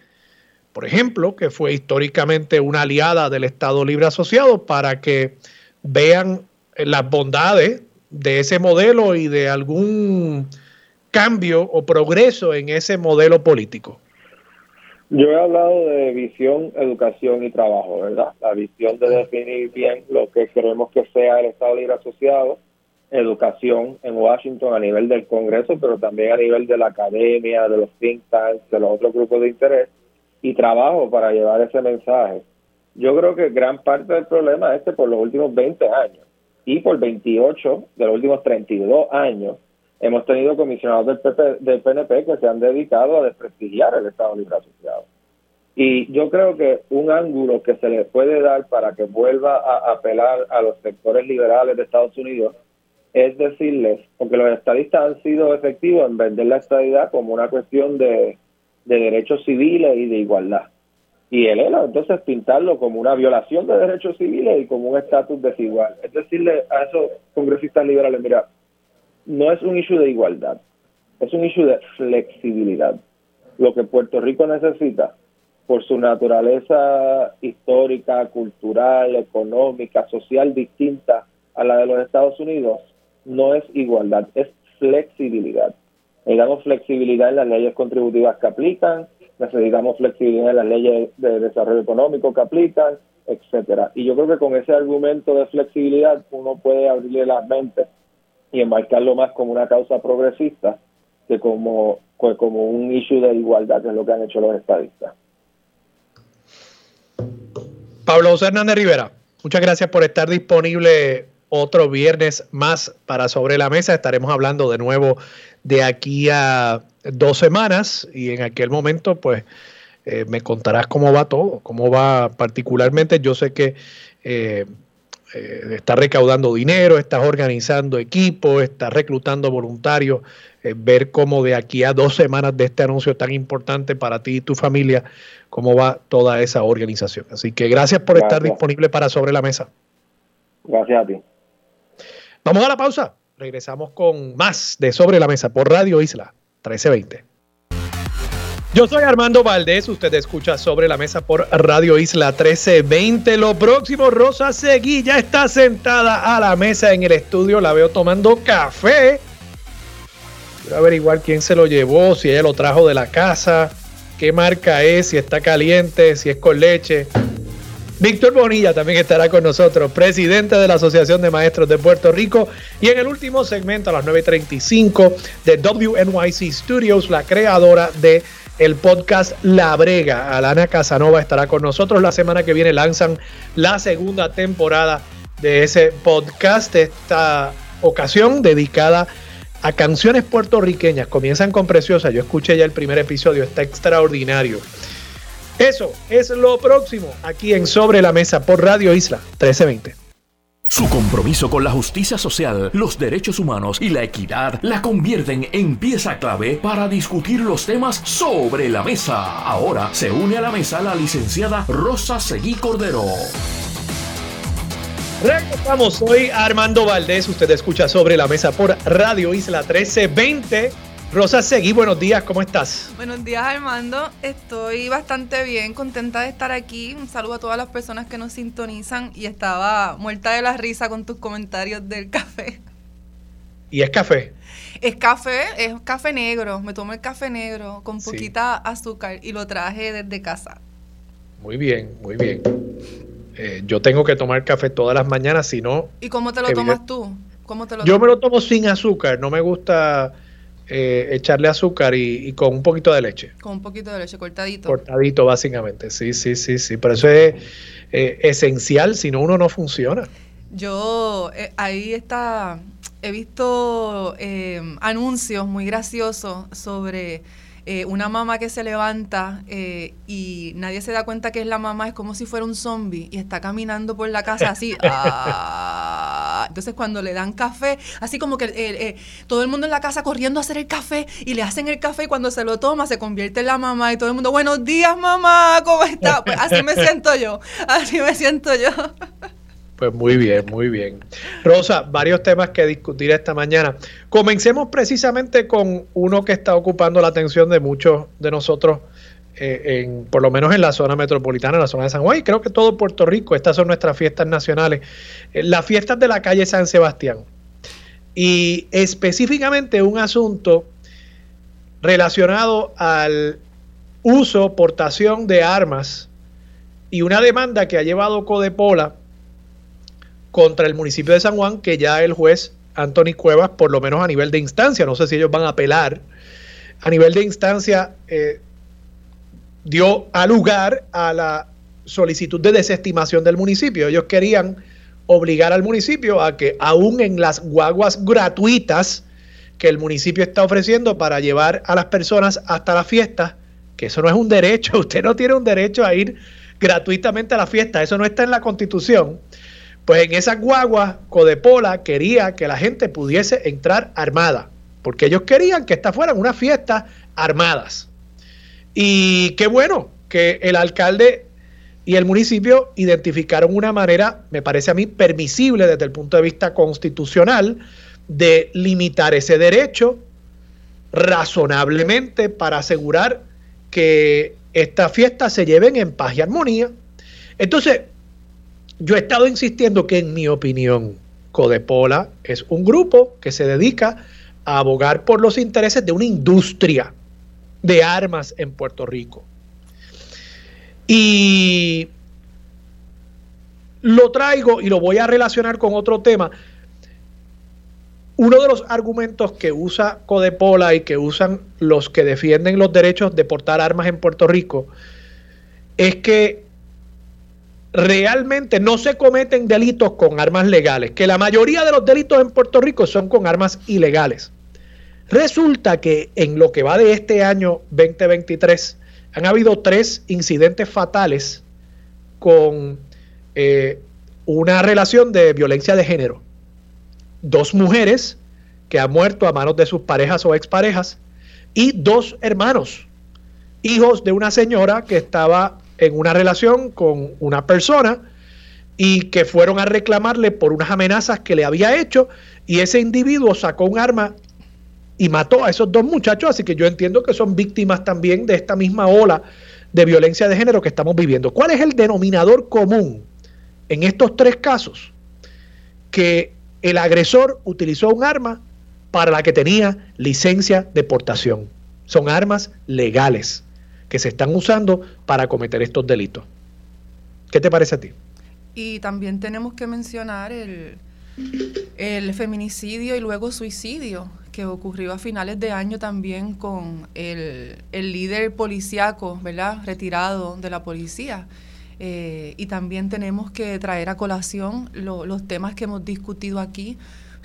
por ejemplo, que fue históricamente una aliada del Estado Libre Asociado, para que vean las bondades de ese modelo y de algún cambio o progreso en ese modelo político. Yo he hablado de visión, educación y trabajo, ¿verdad? La visión de definir bien lo que queremos que sea el Estado Libre Asociado, educación en Washington a nivel del Congreso, pero también a nivel de la academia, de los think tanks, de los otros grupos de interés, y trabajo para llevar ese mensaje. Yo creo que gran parte del problema es que por los últimos 20 años y por 28 de los últimos 32 años hemos tenido comisionados del, PP, del PNP que se han dedicado a desprestigiar el Estado Libre Asociado. Y yo creo que un ángulo que se le puede dar para que vuelva a apelar a los sectores liberales de Estados Unidos es decirles, porque los estadistas han sido efectivos en vender la estadidad como una cuestión de de derechos civiles y de igualdad. Y el ELA, entonces, pintarlo como una violación de derechos civiles y como un estatus desigual. Es decirle a esos congresistas liberales, mira, no es un issue de igualdad, es un issue de flexibilidad. Lo que Puerto Rico necesita, por su naturaleza histórica, cultural, económica, social distinta a la de los Estados Unidos, no es igualdad, es flexibilidad. Necesitamos flexibilidad en las leyes contributivas que aplican, necesitamos flexibilidad en las leyes de desarrollo económico que aplican, etcétera. Y yo creo que con ese argumento de flexibilidad uno puede abrirle las mentes y enmarcarlo más como una causa progresista que como, pues, como un issue de igualdad, que es lo que han hecho los estadistas. Pablo José Hernández Rivera, muchas gracias por estar disponible otro viernes más para Sobre la Mesa. Estaremos hablando de nuevo de aquí a dos semanas y en aquel momento pues eh, me contarás cómo va todo, cómo va particularmente. Yo sé que eh, eh, estás recaudando dinero, estás organizando equipos, estás reclutando voluntarios, ver cómo de aquí a dos semanas de este anuncio tan importante para ti y tu familia, cómo va toda esa organización. Así que gracias por estar disponible para Sobre la Mesa. Gracias a ti. Vamos a la pausa. Regresamos con más de Sobre la Mesa por Radio Isla 1320. Yo soy Armando Valdés, usted escucha Sobre la Mesa por Radio Isla 1320. Lo próximo, Rosa Seguí ya está sentada a la mesa en el estudio, la veo tomando café. Quiero averiguar quién se lo llevó, si ella lo trajo de la casa, qué marca es, si está caliente, si es con leche. Víctor Bonilla también estará con nosotros, presidente de la Asociación de Maestros de Puerto Rico. Y en el último segmento, a las 9.35 de WNYC Studios, la creadora de el podcast La Brega, Alana Casanova, estará con nosotros. La semana que viene lanzan la segunda temporada de ese podcast. Esta ocasión dedicada a canciones puertorriqueñas. Comienzan con Preciosa. Yo escuché ya el primer episodio, está extraordinario. Eso es lo próximo aquí en Sobre la Mesa por Radio Isla 1320. Su compromiso con la justicia social, los derechos humanos y la equidad la convierten en pieza clave para discutir los temas sobre la mesa. Ahora se une a la mesa la licenciada Rosa Seguí Cordero. Soy Armando Valdés, usted escucha sobre la mesa por Radio Isla 1320. Rosa Seguí, buenos días, ¿cómo estás? Buenos días, Armando. Estoy bastante bien, contenta de estar aquí. Un saludo a todas las personas que nos sintonizan y estaba muerta de la risa con tus comentarios del [laughs] café. ¿Y es café? Es café, es café negro. Me tomo el café negro con poquita azúcar y lo traje desde casa. Muy bien, muy bien. Eh, yo tengo que tomar café todas las mañanas, si no... ¿Y cómo te lo tomas tú? ¿Cómo te lo yo me lo tomo sin azúcar, no me gusta eh, echarle azúcar y, con un poquito de leche. Con un poquito de leche, cortadito. Cortadito, básicamente, sí, sí, sí, sí. Pero eso es eh, esencial, si no uno no funciona. Yo, eh, ahí está, he visto anuncios muy graciosos sobre eh, una mamá que se levanta eh, y nadie se da cuenta que es la mamá, es como si fuera un zombie y está caminando por la casa así. [laughs] Ah. Entonces cuando le dan café, así como que eh, todo el mundo en la casa corriendo a hacer el café y le hacen el café y cuando se lo toma se convierte en la mamá y todo el mundo, buenos días mamá, ¿cómo está? Pues así me siento yo, así me siento yo. Pues muy bien, muy bien. Rosa, varios temas que discutir esta mañana. Comencemos precisamente con uno que está ocupando la atención de muchos de nosotros, eh, en, por lo menos en la zona metropolitana, en la zona de San Juan, y creo que todo Puerto Rico, estas son nuestras fiestas nacionales, eh, las fiestas de la calle San Sebastián. Y específicamente un asunto relacionado al uso, portación de armas y una demanda que ha llevado Codepola contra el municipio de San Juan, que ya el juez Anthony Cuevas, por lo menos a nivel de instancia, no sé si ellos van a apelar, a nivel de instancia eh, dio a lugar a la solicitud de desestimación del municipio. Ellos querían obligar al municipio a que aún en las guaguas gratuitas que el municipio está ofreciendo para llevar a las personas hasta la fiesta, que eso no es un derecho, [laughs] usted no tiene un derecho a ir gratuitamente a la fiesta, eso no está en la constitución. Pues en esa guagua, Codepola quería que la gente pudiese entrar armada, porque ellos querían que estas fueran unas fiestas armadas. Y qué bueno que el alcalde y el municipio identificaron una manera, me parece a mí, permisible desde el punto de vista constitucional de limitar ese derecho razonablemente para asegurar que estas fiestas se lleven en paz y armonía. Entonces, yo he estado insistiendo que en mi opinión, Codepola es un grupo que se dedica a abogar por los intereses de una industria de armas en Puerto Rico. Y lo traigo y lo voy a relacionar con otro tema. Uno de los argumentos que usa Codepola y que usan los que defienden los derechos de portar armas en Puerto Rico es que realmente no se cometen delitos con armas legales, que la mayoría de los delitos en Puerto Rico son con armas ilegales. Resulta que en lo que va de este año 2023 han habido tres incidentes fatales con eh, una relación de violencia de género. Dos mujeres que han muerto a manos de sus parejas o exparejas y dos hermanos, hijos de una señora que estaba en una relación con una persona y que fueron a reclamarle por unas amenazas que le había hecho y ese individuo sacó un arma y mató a esos dos muchachos, así que yo entiendo que son víctimas también de esta misma ola de violencia de género que estamos viviendo. ¿Cuál es el denominador común en estos tres casos? Que el agresor utilizó un arma para la que tenía licencia de portación. Son armas legales que se están usando para cometer estos delitos. ¿Qué te parece a ti? Y también tenemos que mencionar el, el feminicidio y luego suicidio que ocurrió a finales de año también con el, líder policíaco, ¿verdad? Retirado de la policía. Eh, y también tenemos que traer a colación los temas que hemos discutido aquí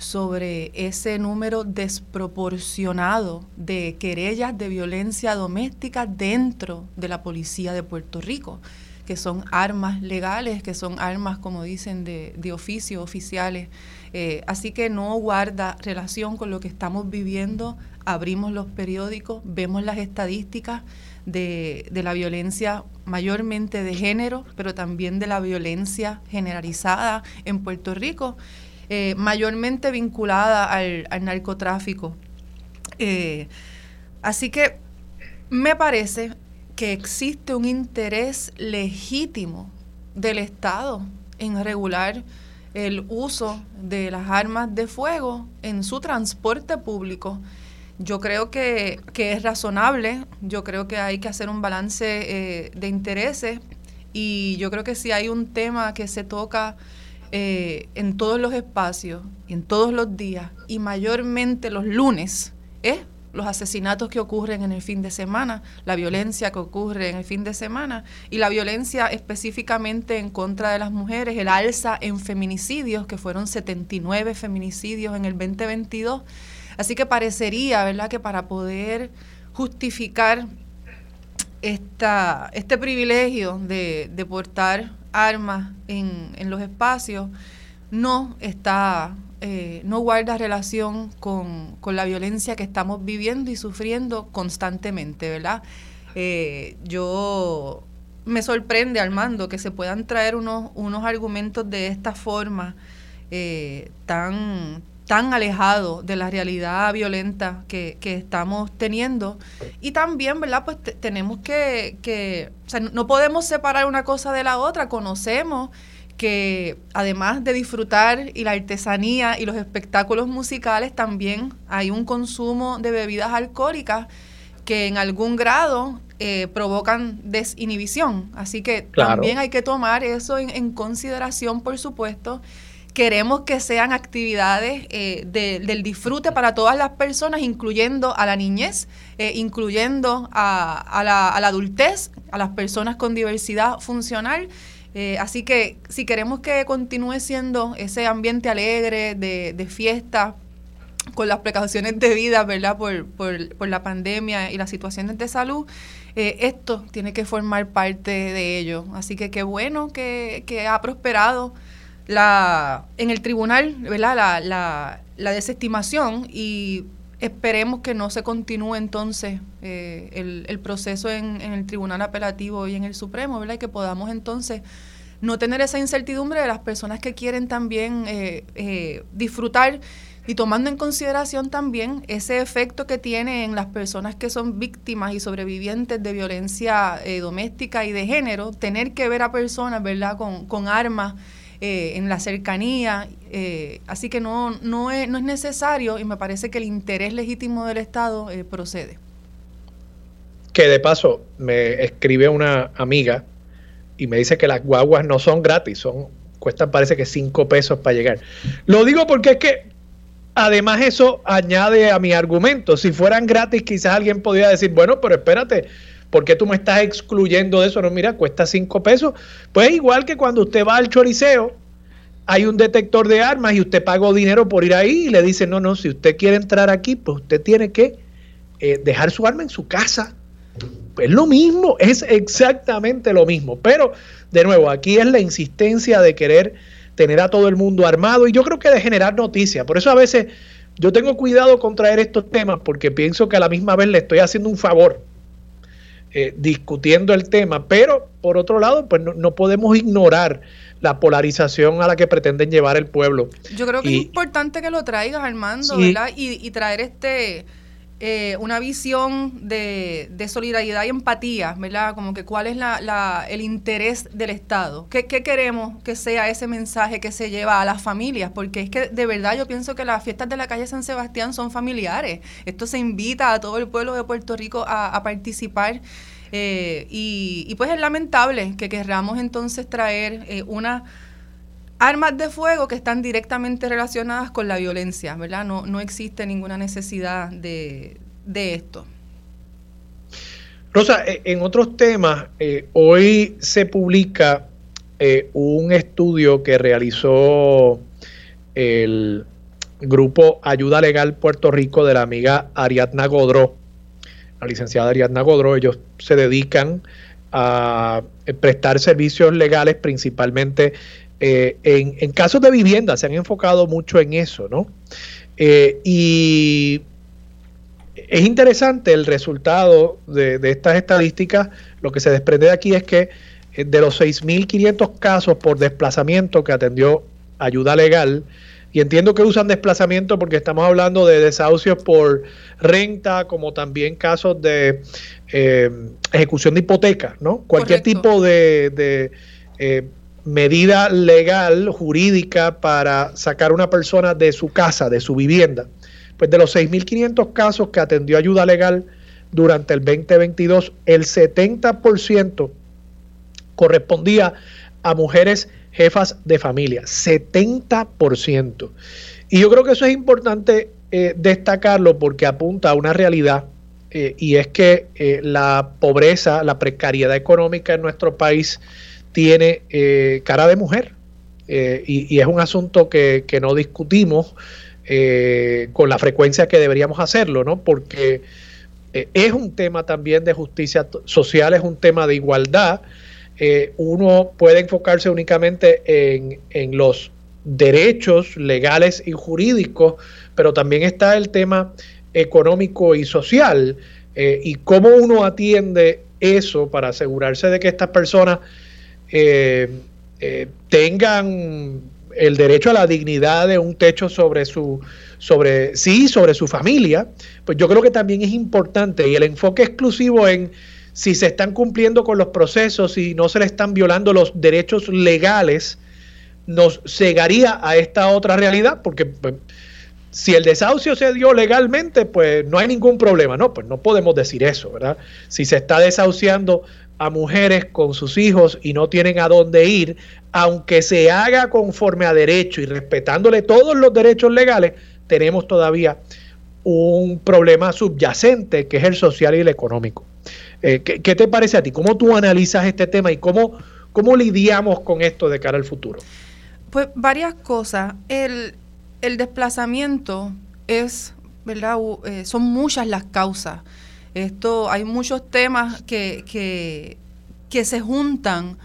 sobre ese número desproporcionado de querellas de violencia doméstica dentro de la policía de Puerto Rico, que son armas legales, que son armas, como dicen, de, oficio, oficiales. Eh, así que no guarda relación con lo que estamos viviendo. Abrimos los periódicos, vemos las estadísticas de, de la violencia mayormente de género, pero también de la violencia generalizada en Puerto Rico eh, mayormente vinculada al, narcotráfico. Eh, así que me parece que existe un interés legítimo del Estado en regular el uso de las armas de fuego en su transporte público. Yo creo que, es razonable, yo creo que hay que hacer un balance eh, de intereses Y yo creo que si hay un tema que se toca eh, en todos los espacios, en todos los días y mayormente los lunes, es los asesinatos que ocurren en el fin de semana, la violencia que ocurre en el fin de semana y la violencia específicamente en contra de las mujeres, el alza en feminicidios, que fueron 79 feminicidios en el 2022. Así que parecería, ¿verdad?, que para poder justificar esta, este privilegio de, de portar armas en, en los espacios, no está eh, no guarda relación con, la violencia que estamos viviendo y sufriendo constantemente, ¿verdad? Eh, yo me sorprende, Armando, que se puedan traer unos, unos argumentos de esta forma eh, tan, tan alejados de la realidad violenta que, estamos teniendo. Y también, ¿verdad? Pues tenemos que, que o sea, no podemos separar una cosa de la otra, conocemos que además de disfrutar y la artesanía y los espectáculos musicales, también hay un consumo de bebidas alcohólicas que en algún grado eh, provocan desinhibición. Así que también hay que tomar eso en, consideración, por supuesto. Queremos que sean actividades eh, del disfrute para todas las personas, incluyendo a la niñez, eh, incluyendo a, la, adultez, a las personas con diversidad funcional eh, así que si queremos que continúe siendo ese ambiente alegre de, fiesta, con las precauciones debidas, ¿verdad? Por, la pandemia y las situaciones de salud, esto tiene que formar parte de ello. Así que qué bueno que ha prosperado la, en el tribunal, ¿verdad? La, la, la desestimación y esperemos que no se continúe entonces eh, el, el, proceso en, en, el Tribunal Apelativo y en el Supremo, ¿verdad? Y que podamos entonces no tener esa incertidumbre de las personas que quieren también eh, eh, disfrutar y tomando en consideración también ese efecto que tiene en las personas que son víctimas y sobrevivientes de violencia doméstica y de género, tener que ver a personas, ¿verdad?, con, con armas eh, en la cercanía. Eh, así que no, no, es, no es necesario y me parece que el interés legítimo del Estado eh, procede. Que de paso me escribe una amiga y me dice que las guaguas no son gratis, son cuestan parece que cinco pesos para llegar. Lo digo porque es que además eso añade a mi argumento. Si fueran gratis, quizás alguien podría decir, bueno, pero espérate, ¿Por qué tú me estás excluyendo de eso? No, mira, cuesta cinco pesos. Pues igual que cuando usted va al choriceo, hay un detector de armas y usted pagó dinero por ir ahí y le dice, no, no, si usted quiere entrar aquí, pues usted tiene que eh, dejar su arma en su casa. Es lo mismo, es exactamente lo mismo. Pero, de nuevo, aquí es la insistencia de querer tener a todo el mundo armado y yo creo que de generar noticias. Por eso a veces yo tengo cuidado con traer estos temas porque pienso que a la misma vez le estoy haciendo un favor eh, discutiendo el tema, pero por otro lado, pues no, podemos ignorar la polarización a la que pretenden llevar el pueblo. Yo creo que es importante que lo traigas, Armando, ¿verdad? Y, traer este eh, una visión de, solidaridad y empatía, ¿verdad? Como que cuál es la, el interés del Estado. ¿Qué, ¿Qué, queremos que sea ese mensaje que se lleva a las familias? Porque es que de verdad yo pienso que las fiestas de la calle San Sebastián son familiares. Esto se invita a todo el pueblo de Puerto Rico a, participar eh, y, pues es lamentable que querramos entonces traer eh, unas armas de fuego que están directamente relacionadas con la violencia, ¿verdad? No, no existe ninguna necesidad de, esto. Rosa, e, en otros temas, eh, hoy se publica un estudio que realizó el grupo Ayuda Legal Puerto Rico de la amiga Ariadna Godró la licenciada Ariadna Godro, ellos se dedican a eh, prestar servicios legales principalmente eh, en, casos de vivienda, se han enfocado mucho en eso, ¿no? Eh, y es interesante el resultado de, de, estas estadísticas, lo que se desprende de aquí es que de los 6.500 casos por desplazamiento que atendió ayuda legal, y entiendo que usan desplazamiento porque estamos hablando de desahucios por renta, como también casos de eh, ejecución de hipoteca, ¿no? Cualquier tipo de, eh, medida legal, jurídica, para sacar a una persona de su casa, de su vivienda. Pues de los 6.500 casos que atendió ayuda legal durante el 2022, el 70% correspondía a mujeres jefas de familia, 70%. Y yo creo que eso es importante eh, destacarlo porque apunta a una realidad eh, y es que eh, la pobreza, la precariedad económica en nuestro país tiene cara de mujer. Y, es un asunto que, que no discutimos con la frecuencia que deberíamos hacerlo, ¿no? Porque es un tema también de justicia social, es un tema de igualdad. uno puede enfocarse únicamente en, en los derechos legales y jurídicos, pero también está el tema económico y social eh, y cómo uno atiende eso para asegurarse de que estas personas eh, eh, tengan el derecho a la dignidad de un techo sobre su sobre sí sobre su familia pues yo creo que también es importante y el enfoque exclusivo en si se están cumpliendo con los procesos y no se le están violando los derechos legales nos cegaría a esta otra realidad, porque pues, si el desahucio se dio legalmente, pues no hay ningún problema, no, pues no podemos decir eso, ¿verdad? Si se está desahuciando a mujeres con sus hijos y no tienen a dónde ir, aunque se haga conforme a derecho y respetándole todos los derechos legales, tenemos todavía un problema subyacente que es el social y el económico. Eh, ¿qué, ¿qué, te parece a ti? ¿Cómo tú analizas este tema y cómo, cómo lidiamos con esto de cara al futuro? Pues varias cosas. El, desplazamiento es, ¿verdad? Eh, son muchas las causas. Esto, hay muchos temas que, que, se juntan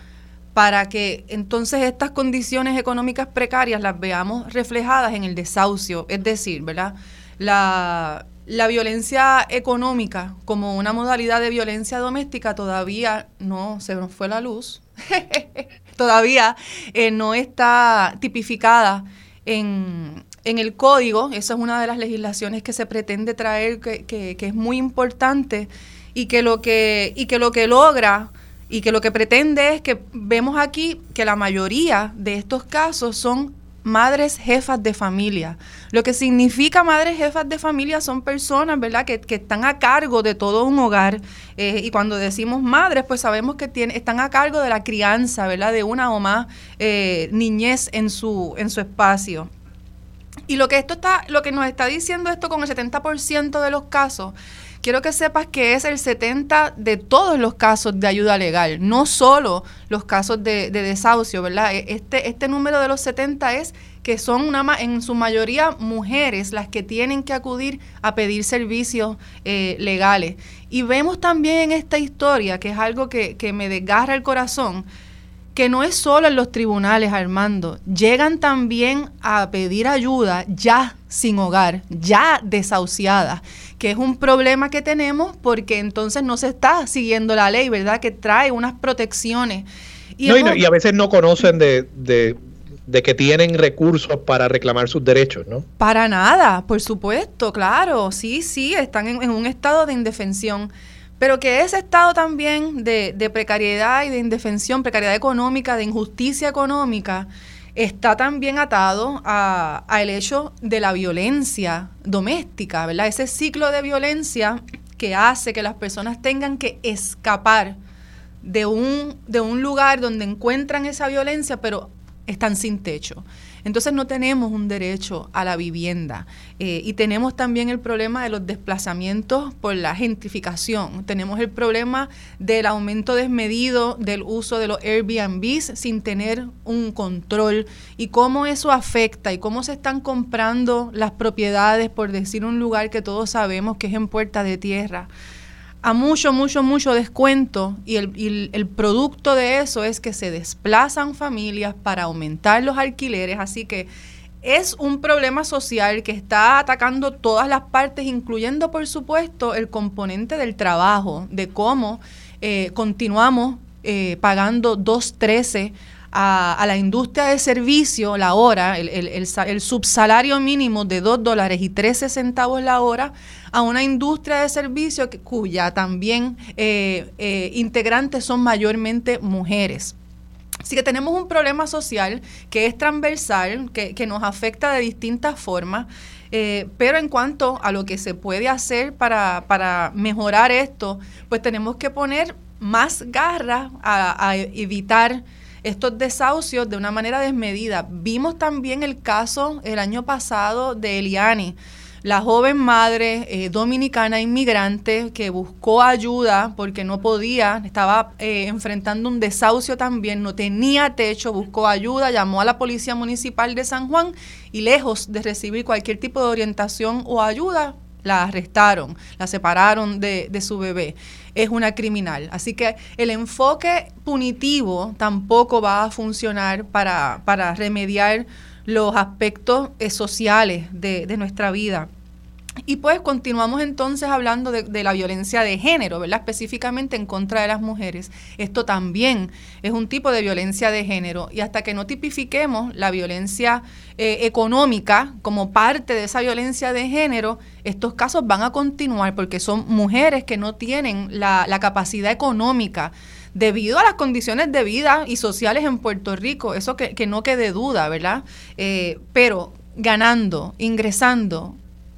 para que entonces estas condiciones económicas precarias las veamos reflejadas en el desahucio. Es decir, ¿verdad? La, la violencia económica como una modalidad de violencia doméstica todavía no se nos fue la luz. [laughs] todavía eh, no está tipificada en, el código. Esa es una de las legislaciones que se pretende traer, que, es muy importante y que, lo que, y que lo que logra y que lo que pretende es que vemos aquí que la mayoría de estos casos son madres jefas de familia. Lo que significa madres jefas de familia son personas, ¿verdad?, que, están a cargo de todo un hogar. Eh, y cuando decimos madres, pues sabemos que tienen, están a cargo de la crianza, ¿verdad?, de una o más eh, niñez en su, en su espacio. Y lo que esto está, lo que nos está diciendo esto con el 70% de los casos quiero que sepas que es el 70 de todos los casos de ayuda legal, no solo los casos de, desahucio, ¿verdad? E, este, este número de los 70 es que son una, en su mayoría mujeres las que tienen que acudir a pedir servicios eh, legales. Y vemos también en esta historia, que es algo que, que me desgarra el corazón, que no es solo en los tribunales, Armando, llegan también a pedir ayuda ya sin hogar, ya desahuciadas, que es un problema que tenemos porque entonces no se está siguiendo la ley, ¿verdad? Que trae unas protecciones. Y, y, a veces no conocen de, de, que tienen recursos para reclamar sus derechos, ¿no? Para nada, por supuesto, claro, sí, sí, están en un estado de indefensión. Pero que ese estado también de, precariedad y de indefensión, precariedad económica, de injusticia económica, está también atado al hecho de la violencia doméstica, ¿verdad? Ese ciclo de violencia que hace que las personas tengan que escapar de un, de un lugar donde encuentran esa violencia, pero están sin techo. Entonces no tenemos un derecho a la vivienda eh, y tenemos también el problema de los desplazamientos por la gentrificación. Tenemos el problema del aumento desmedido del uso de los Airbnbs sin tener un control y cómo eso afecta y cómo se están comprando las propiedades, por decir un lugar que todos sabemos que es en puerta de tierra a mucho, mucho, mucho descuento y el, el, producto de eso es que se desplazan familias para aumentar los alquileres, así que es un problema social que está atacando todas las partes, incluyendo por supuesto el componente del trabajo, de cómo eh, continuamos eh, pagando 2.13 a, la industria de servicio la hora, el, el, el, subsalario mínimo de 2 dólares y 13 centavos la hora, a una industria de servicio cuya también eh, eh, integrantes son mayormente mujeres. Así que tenemos un problema social que es transversal, que, que nos afecta de distintas formas, eh, pero en cuanto a lo que se puede hacer para, para mejorar esto, pues tenemos que poner más garra a, evitar estos desahucios de una manera desmedida. Vimos también el caso el año pasado de Eliani, la joven madre eh, dominicana inmigrante que buscó ayuda porque no podía, estaba eh, enfrentando un desahucio también, no tenía techo, buscó ayuda, llamó a la Policía Municipal de San Juan y lejos de recibir cualquier tipo de orientación o ayuda, la arrestaron, la separaron de, de su bebé. Es una criminal. Así que el enfoque punitivo tampoco va a funcionar para, para remediar los aspectos eh, sociales de, de nuestra vida. Y pues continuamos entonces hablando de, la violencia de género, ¿verdad? Específicamente en contra de las mujeres. Esto también es un tipo de violencia de género. Y hasta que no tipifiquemos la violencia eh, económica como parte de esa violencia de género, estos casos van a continuar porque son mujeres que no tienen la, capacidad económica debido a las condiciones de vida y sociales en Puerto Rico, eso que, no quede duda, ¿verdad? Eh, pero ganando, ingresando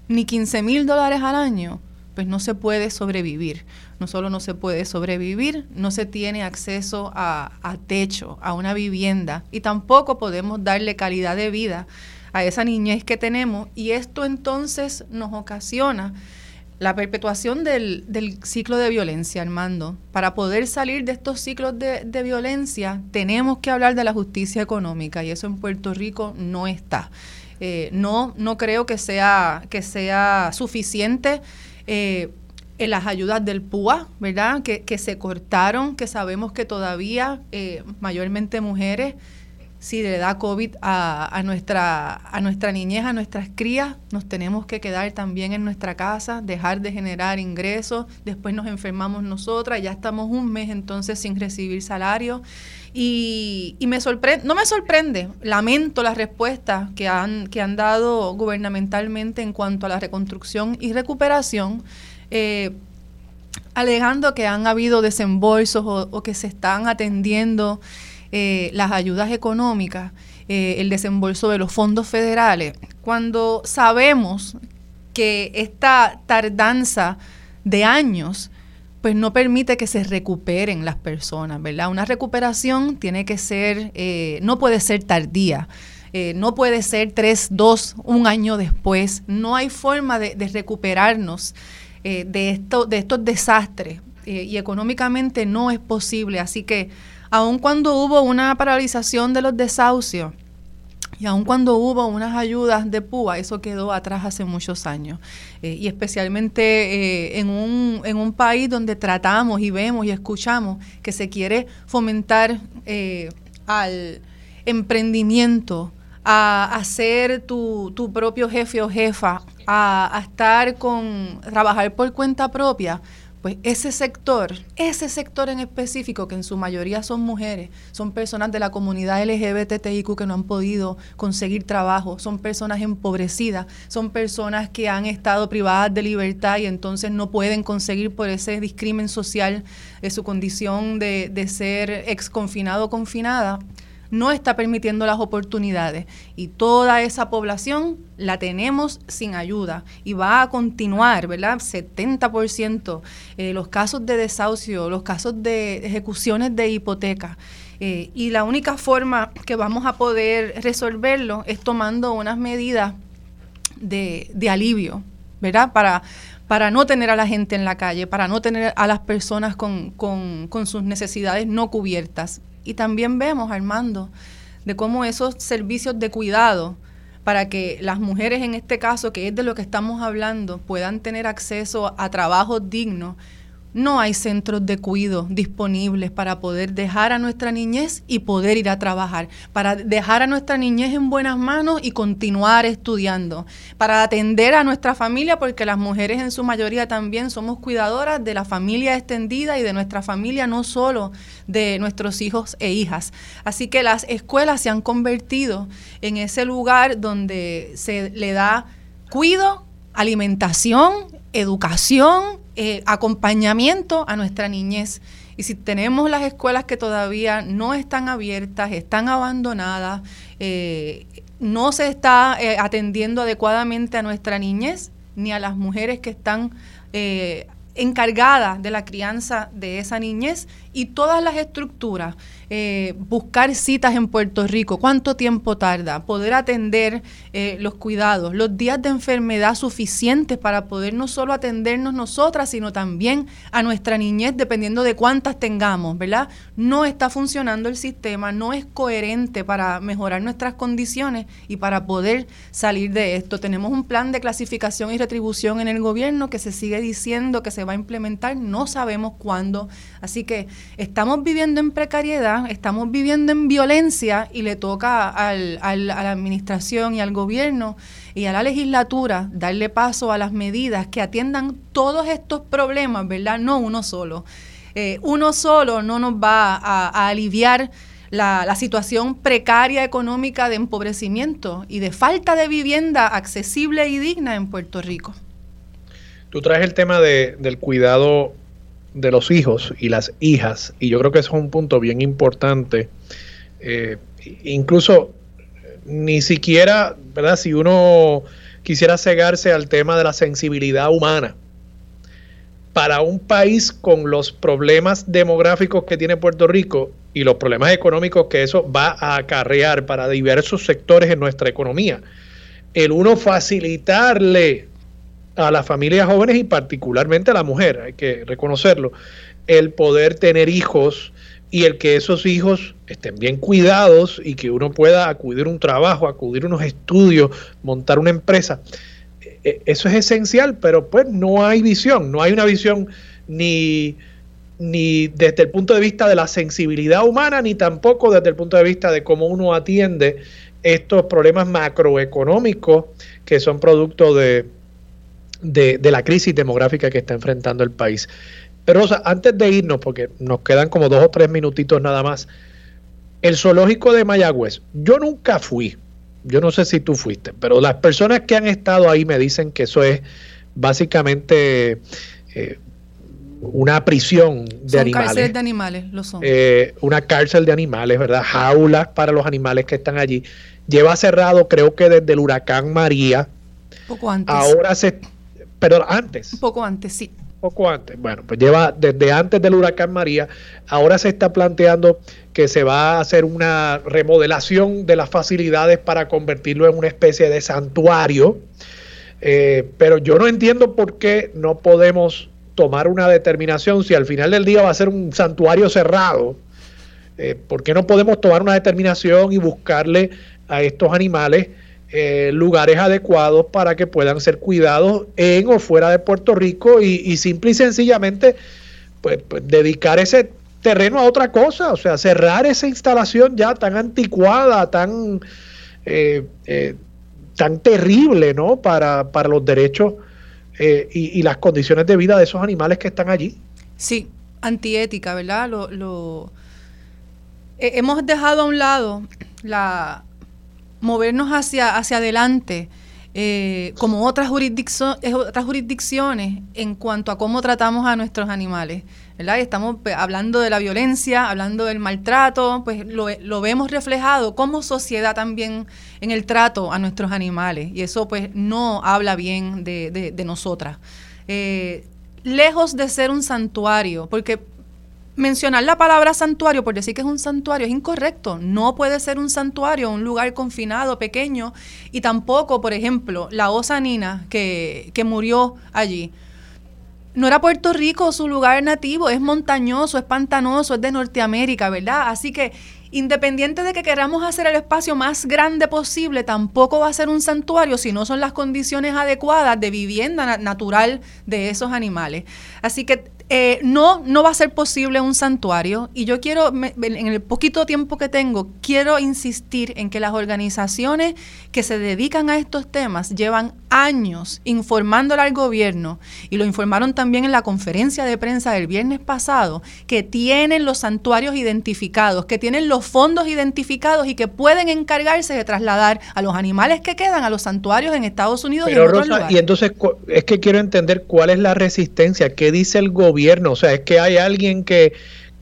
ni 15 mil dólares al año, pues no se puede sobrevivir. No solo no se puede sobrevivir, no se tiene acceso a, techo, a una vivienda y tampoco podemos darle calidad de vida a esa niñez que tenemos y esto entonces nos ocasiona la perpetuación del, ciclo de violencia, Armando. Para poder salir de estos ciclos de, de, violencia, tenemos que hablar de la justicia económica y eso en Puerto Rico no está. Eh, no, no creo que sea, que sea suficiente eh, en las ayudas del PUA, ¿verdad? Que, que, se cortaron, que sabemos que todavía, eh, mayormente mujeres, si le da COVID a, a, nuestra, a nuestra niñez, a nuestras crías, nos tenemos que quedar también en nuestra casa, dejar de generar ingresos, después nos enfermamos nosotras, ya estamos un mes entonces sin recibir salario. Y, me sorprende, no me sorprende, lamento las respuestas que han, que han dado gubernamentalmente en cuanto a la reconstrucción y recuperación, eh, alegando que han habido desembolsos o, que se están atendiendo eh, las ayudas económicas, eh, el desembolso de los fondos federales, cuando sabemos que esta tardanza de años pues no permite que se recuperen las personas, ¿verdad? Una recuperación tiene que ser, eh, no puede ser tardía. Eh, no puede ser tres, dos, un año después. No hay forma de, recuperarnos eh, de, esto, de estos desastres y económicamente no es posible. Así que aun cuando hubo una paralización de los desahucios, y aun cuando hubo unas ayudas de PUA, eso quedó atrás hace muchos años. Eh, y especialmente eh, en, un, en un país donde tratamos y vemos y escuchamos que se quiere fomentar eh, al emprendimiento, a, hacer tu, tu, propio jefe o jefa, a, a estar con, trabajar por cuenta propia, pues ese sector, ese sector en específico, que en su mayoría son mujeres, son personas de la comunidad LGBTIQ que no han podido conseguir trabajo, son personas empobrecidas, son personas que han estado privadas de libertad y entonces no pueden conseguir por ese discrimen social de su condición de, de ser ex confinado o confinada no está permitiendo las oportunidades y toda esa población la tenemos sin ayuda y va a continuar, ¿verdad? 70% eh, los casos de desahucio, los casos de ejecuciones de hipoteca. Eh, y la única forma que vamos a poder resolverlo es tomando unas medidas de, alivio, ¿verdad? Para, para no tener a la gente en la calle, para no tener a las personas con, con sus necesidades no cubiertas. Y también vemos, Armando, de cómo esos servicios de cuidado para que las mujeres en este caso, que es de lo que estamos hablando, puedan tener acceso a trabajos dignos, no hay centros de cuidado disponibles para poder dejar a nuestra niñez y poder ir a trabajar, para dejar a nuestra niñez en buenas manos y continuar estudiando, para atender a nuestra familia, porque las mujeres en su mayoría también somos cuidadoras de la familia extendida y de nuestra familia, no solo de nuestros hijos e hijas. Así que las escuelas se han convertido en ese lugar donde se le da cuido, alimentación, educación, eh, acompañamiento a nuestra niñez. Y si tenemos las escuelas que todavía no están abiertas, están abandonadas, eh, no se está eh, atendiendo adecuadamente a nuestra niñez ni a las mujeres que están encargada de la crianza de esa niñez y todas las estructuras eh, buscar citas en Puerto Rico, cuánto tiempo tarda, poder atender eh, los cuidados, los días de enfermedad suficientes para poder no solo atendernos nosotras, sino también a nuestra niñez, dependiendo de cuántas tengamos, ¿verdad? No está funcionando el sistema, no es coherente para mejorar nuestras condiciones y para poder salir de esto. Tenemos un plan de clasificación y retribución en el gobierno que se sigue diciendo que se va a implementar, no sabemos cuándo. Así que estamos viviendo en precariedad estamos viviendo en violencia y le toca al, a la administración y al gobierno y a la legislatura darle paso a las medidas que atiendan todos estos problemas, ¿verdad? No uno solo. Eh, uno solo no nos va a, aliviar la, la, situación precaria económica de empobrecimiento y de falta de vivienda accesible y digna en Puerto Rico. Tú traes el tema de, del cuidado de los hijos y las hijas, y yo creo que eso es un punto bien importante. Eh, incluso ni siquiera, ¿verdad? Si uno quisiera cegarse al tema de la sensibilidad humana, para un país con los problemas demográficos que tiene Puerto Rico y los problemas económicos que eso va a acarrear para diversos sectores en nuestra economía, el uno facilitarle a las familias jóvenes y particularmente a la mujer, hay que reconocerlo, el poder tener hijos y el que esos hijos estén bien cuidados y que uno pueda acudir a un trabajo, acudir a unos estudios, montar una empresa. E, e, eso es esencial, pero pues no hay visión, no hay una visión ni, ni desde el punto de vista de la sensibilidad humana, ni tampoco desde el punto de vista de cómo uno atiende estos problemas macroeconómicos que son producto de, de, la crisis demográfica que está enfrentando el país. Pero antes de irnos, porque nos quedan como dos o tres minutitos nada más, el zoológico de Mayagüez, yo nunca fui, yo no sé si tú fuiste, pero las personas que han estado ahí me dicen que eso es básicamente eh, una prisión de son animales. Cárceles de animales, lo son. Eh, una cárcel de animales, ¿verdad? Jaulas para los animales que están allí. Lleva cerrado, creo que desde el huracán María. Poco antes. Ahora se pero antes. Un poco antes, sí. Poco antes. Bueno, pues lleva desde antes del huracán María. Ahora se está planteando que se va a hacer una remodelación de las facilidades para convertirlo en una especie de santuario. Eh, pero yo no entiendo por qué no podemos tomar una determinación si al final del día va a ser un santuario cerrado. Eh, ¿Por qué no podemos tomar una determinación y buscarle a estos animales eh, lugares adecuados para que puedan ser cuidados en o fuera de Puerto Rico y, simple y sencillamente pues, pues, dedicar ese terreno a otra cosa, o sea, cerrar esa instalación ya tan anticuada, tan, eh, eh, tan terrible, ¿no? Para, para los derechos y, las condiciones de vida de esos animales que están allí. Sí, antiética, ¿verdad? Lo, lo hemos dejado a un lado la, movernos hacia, hacia adelante, eh, como otras, otras jurisdicciones, en cuanto a cómo tratamos a nuestros animales. estamos pues, hablando de la violencia, hablando del maltrato, pues lo, vemos reflejado como sociedad también en el trato a nuestros animales. Y eso pues no habla bien de, de, nosotras. Eh, lejos de ser un santuario, porque mencionar la palabra santuario por decir que es un santuario es incorrecto. No puede ser un santuario, un lugar confinado, pequeño, y tampoco, por ejemplo, la osa nina que, que murió allí. No era Puerto Rico su lugar nativo, es montañoso, es pantanoso, es de Norteamérica, ¿verdad? Así que independiente de que queramos hacer el espacio más grande posible, tampoco va a ser un santuario si no son las condiciones adecuadas de vivienda natural de esos animales. Así que eh, no, no va a ser posible un santuario y yo quiero, en el poquito tiempo que tengo, quiero insistir en que las organizaciones que se dedican a estos temas llevan años informándole al gobierno y lo informaron también en la conferencia de prensa del viernes pasado, que tienen los santuarios identificados, que tienen los fondos identificados y que pueden encargarse de trasladar a los animales que quedan a los santuarios en Estados Unidos y en otros lugares. Y entonces es que quiero entender cuál es la resistencia, qué dice el gobierno o sea, es que hay alguien que,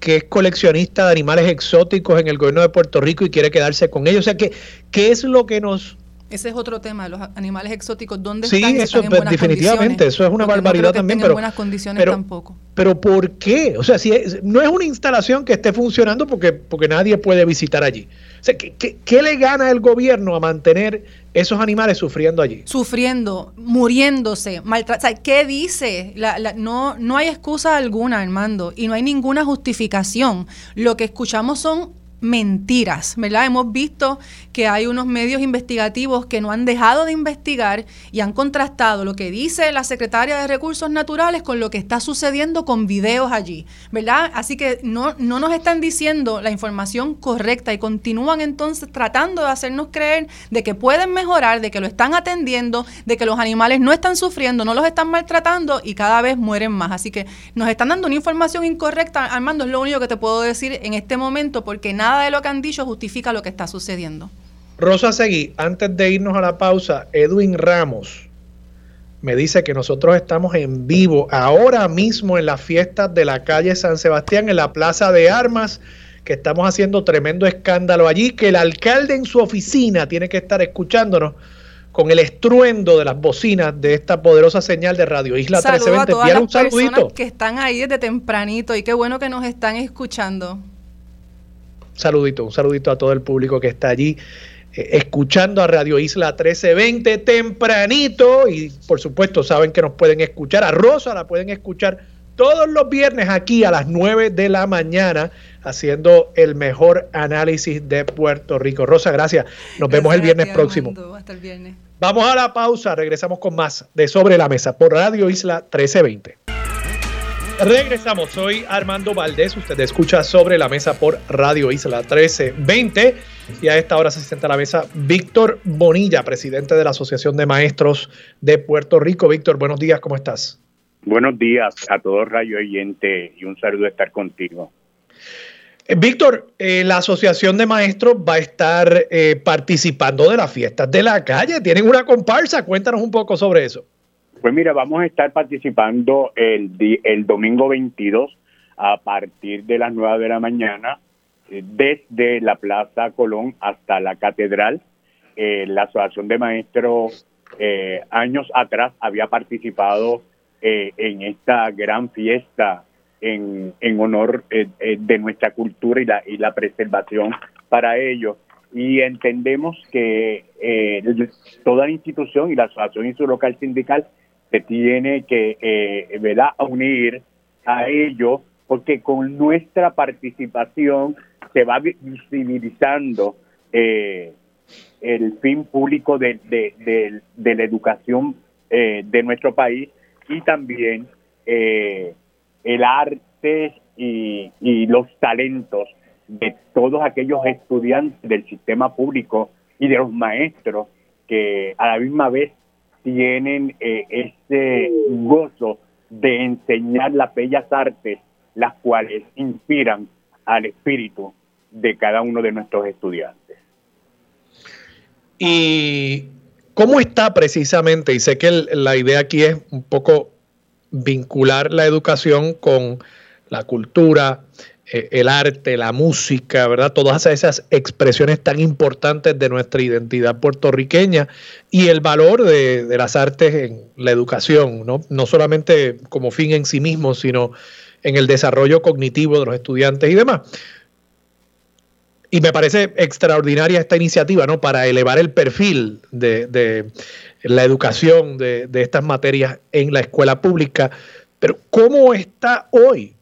es coleccionista de animales exóticos en el gobierno de Puerto Rico y quiere quedarse con ellos. O sea, que, ¿qué es lo que nos Ese es otro tema, los animales exóticos, ¿dónde sí, están? eso están en definitivamente, eso es una barbaridad también, pero en buenas condiciones tampoco. Pero ¿por qué? O sea, si no es una instalación que esté funcionando porque porque nadie puede visitar allí. O sea, ¿qué, le gana el gobierno a mantener esos animales sufriendo allí? Sufriendo, muriéndose, maltratados. ¿Qué dice? no, no hay excusa alguna, Armando, y no hay ninguna justificación. Lo que escuchamos son mentiras, ¿verdad? Hemos visto que hay unos medios investigativos que no han dejado de investigar y han contrastado lo que dice la secretaria de Recursos Naturales con lo que está sucediendo con videos allí, ¿verdad? Así que no, no nos están diciendo la información correcta y continúan entonces tratando de hacernos creer de que pueden mejorar, de que lo están atendiendo, de que los animales no están sufriendo, no los están maltratando y cada vez mueren más. Así que nos están dando una información incorrecta, Armando, es lo único que te puedo decir en este momento porque nada nada de lo que han dicho justifica lo que está sucediendo. Rosa Seguí, antes de irnos a la pausa, Edwin Ramos me dice que nosotros estamos en vivo ahora mismo en las fiestas de la calle San Sebastián, en la Plaza de Armas, que estamos haciendo tremendo escándalo allí, que el alcalde en su oficina tiene que estar escuchándonos con el estruendo de las bocinas de esta poderosa señal de Radio Isla Saludo 1320. A todas las un saludito. que están ahí desde tempranito y qué bueno que nos están escuchando saludito, un saludito a todo el público que está allí eh, escuchando a Radio Isla 1320 tempranito y por supuesto saben que nos pueden escuchar, a Rosa la pueden escuchar todos los viernes aquí a las 9 de la mañana haciendo el mejor análisis de Puerto Rico. Rosa, gracias. Nos vemos el viernes próximo. Hasta el viernes. Vamos a la pausa, regresamos con más de Sobre la Mesa por Radio Isla 1320. Regresamos, soy Armando Valdés, usted escucha sobre la mesa por Radio Isla 1320 y a esta hora se sienta a la mesa Víctor Bonilla, presidente de la Asociación de Maestros de Puerto Rico. Víctor, buenos días, ¿cómo estás? Buenos días a todos Radio Oyente y un saludo de estar contigo. Eh, Víctor, eh, la Asociación de Maestros va a estar eh, participando de las fiestas de la calle. Tienen una comparsa, cuéntanos un poco sobre eso. Pues mira, vamos a estar participando el, domingo 22 a partir de las 9 de la mañana eh, desde la Plaza Colón hasta la Catedral. Eh, la Asociación de Maestros eh, años atrás había participado en esta gran fiesta en, honor de nuestra cultura y la, y la preservación para ello. Y entendemos que toda la institución y la asociación y su local sindical se tiene que eh, ¿verdad? unir a ello porque con nuestra participación se va visibilizando eh, el fin público de, de, la educación eh, de nuestro país y también eh, el arte y, y los talentos de todos aquellos estudiantes del sistema público y de los maestros que a la misma vez tienen eh, este gozo de enseñar las bellas artes, las cuales inspiran al espíritu de cada uno de nuestros estudiantes. ¿Y cómo está precisamente? Y sé que la idea aquí es un poco vincular la educación con la cultura, el arte, la música, ¿verdad? Todas esas expresiones tan importantes de nuestra identidad puertorriqueña y el valor de, las artes en la educación, ¿no? No solamente como fin en sí mismo, sino en el desarrollo cognitivo de los estudiantes y demás. Y me parece extraordinaria esta iniciativa, ¿no? Para elevar el perfil de, la educación de estas materias en la escuela pública. Pero ¿cómo está hoy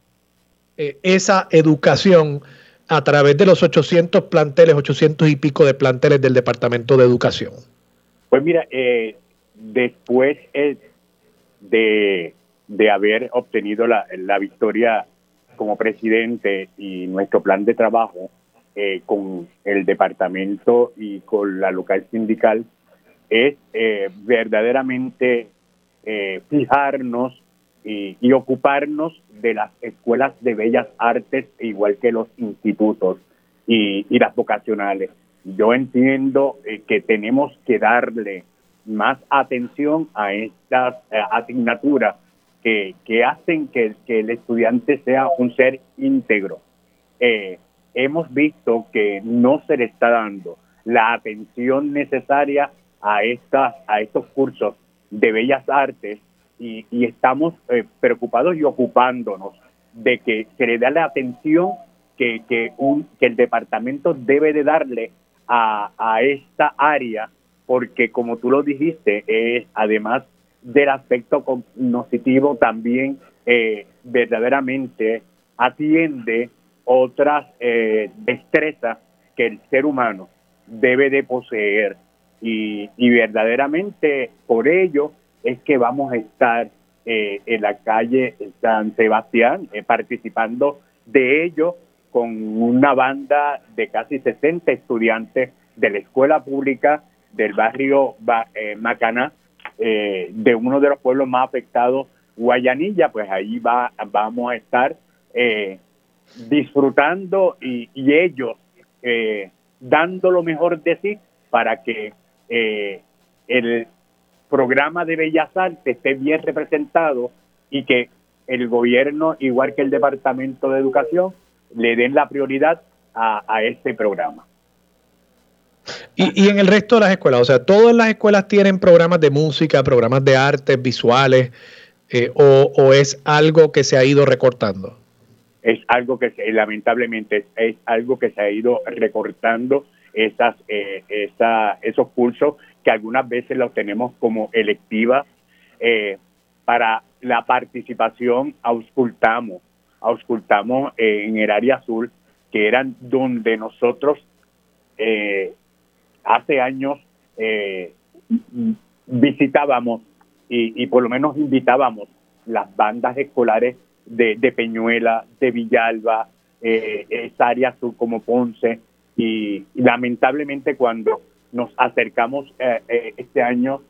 eh, esa educación a través de los 800 planteles, 800 y pico de planteles del Departamento de Educación? Pues mira, eh, después eh, de, de, haber obtenido la, la, victoria como presidente y nuestro plan de trabajo con el departamento y con la local sindical, es verdaderamente fijarnos y, ocuparnos de las escuelas de bellas artes, igual que los institutos y, las vocacionales. Yo entiendo eh, que tenemos que darle más atención a estas eh, asignaturas que, que hacen que, el estudiante sea un ser íntegro. Eh, hemos visto que no se le está dando la atención necesaria a, estas, a estos cursos de bellas artes y, estamos eh, preocupados y ocupándonos de que se le dé la atención que, que, un, que el departamento debe de darle a, a esta área, porque como tú lo dijiste, es además del aspecto cognitivo también eh, verdaderamente atiende otras eh, destrezas que el ser humano debe de poseer. Y, y, verdaderamente por ello es que vamos a estar eh, en la calle San Sebastián participando de ello con una banda de casi 60 estudiantes de la escuela pública del barrio Macaná, de uno de los pueblos más afectados Guayanilla, pues ahí va, vamos a estar eh, disfrutando y, ellos eh, dando lo mejor de sí para que eh, el programa de Bellas Artes esté bien representado y que el gobierno, igual que el Departamento de Educación, le den la prioridad a, a este programa. Y, y, en el resto de las escuelas, o sea, todas las escuelas tienen programas de música, programas de artes visuales, eh, o, es algo que se ha ido recortando? Es algo que lamentablemente es, algo que se ha ido recortando esas, eh, esos cursos que algunas veces los tenemos como electiva eh, para la participación auscultamos, auscultamos en el área azul, que eran donde nosotros hace años visitábamos y, por lo menos invitábamos las bandas escolares de, Peñuela, de Villalba, eh, esa área sur como Ponce, y, lamentablemente cuando nos acercamos eh, eh, este año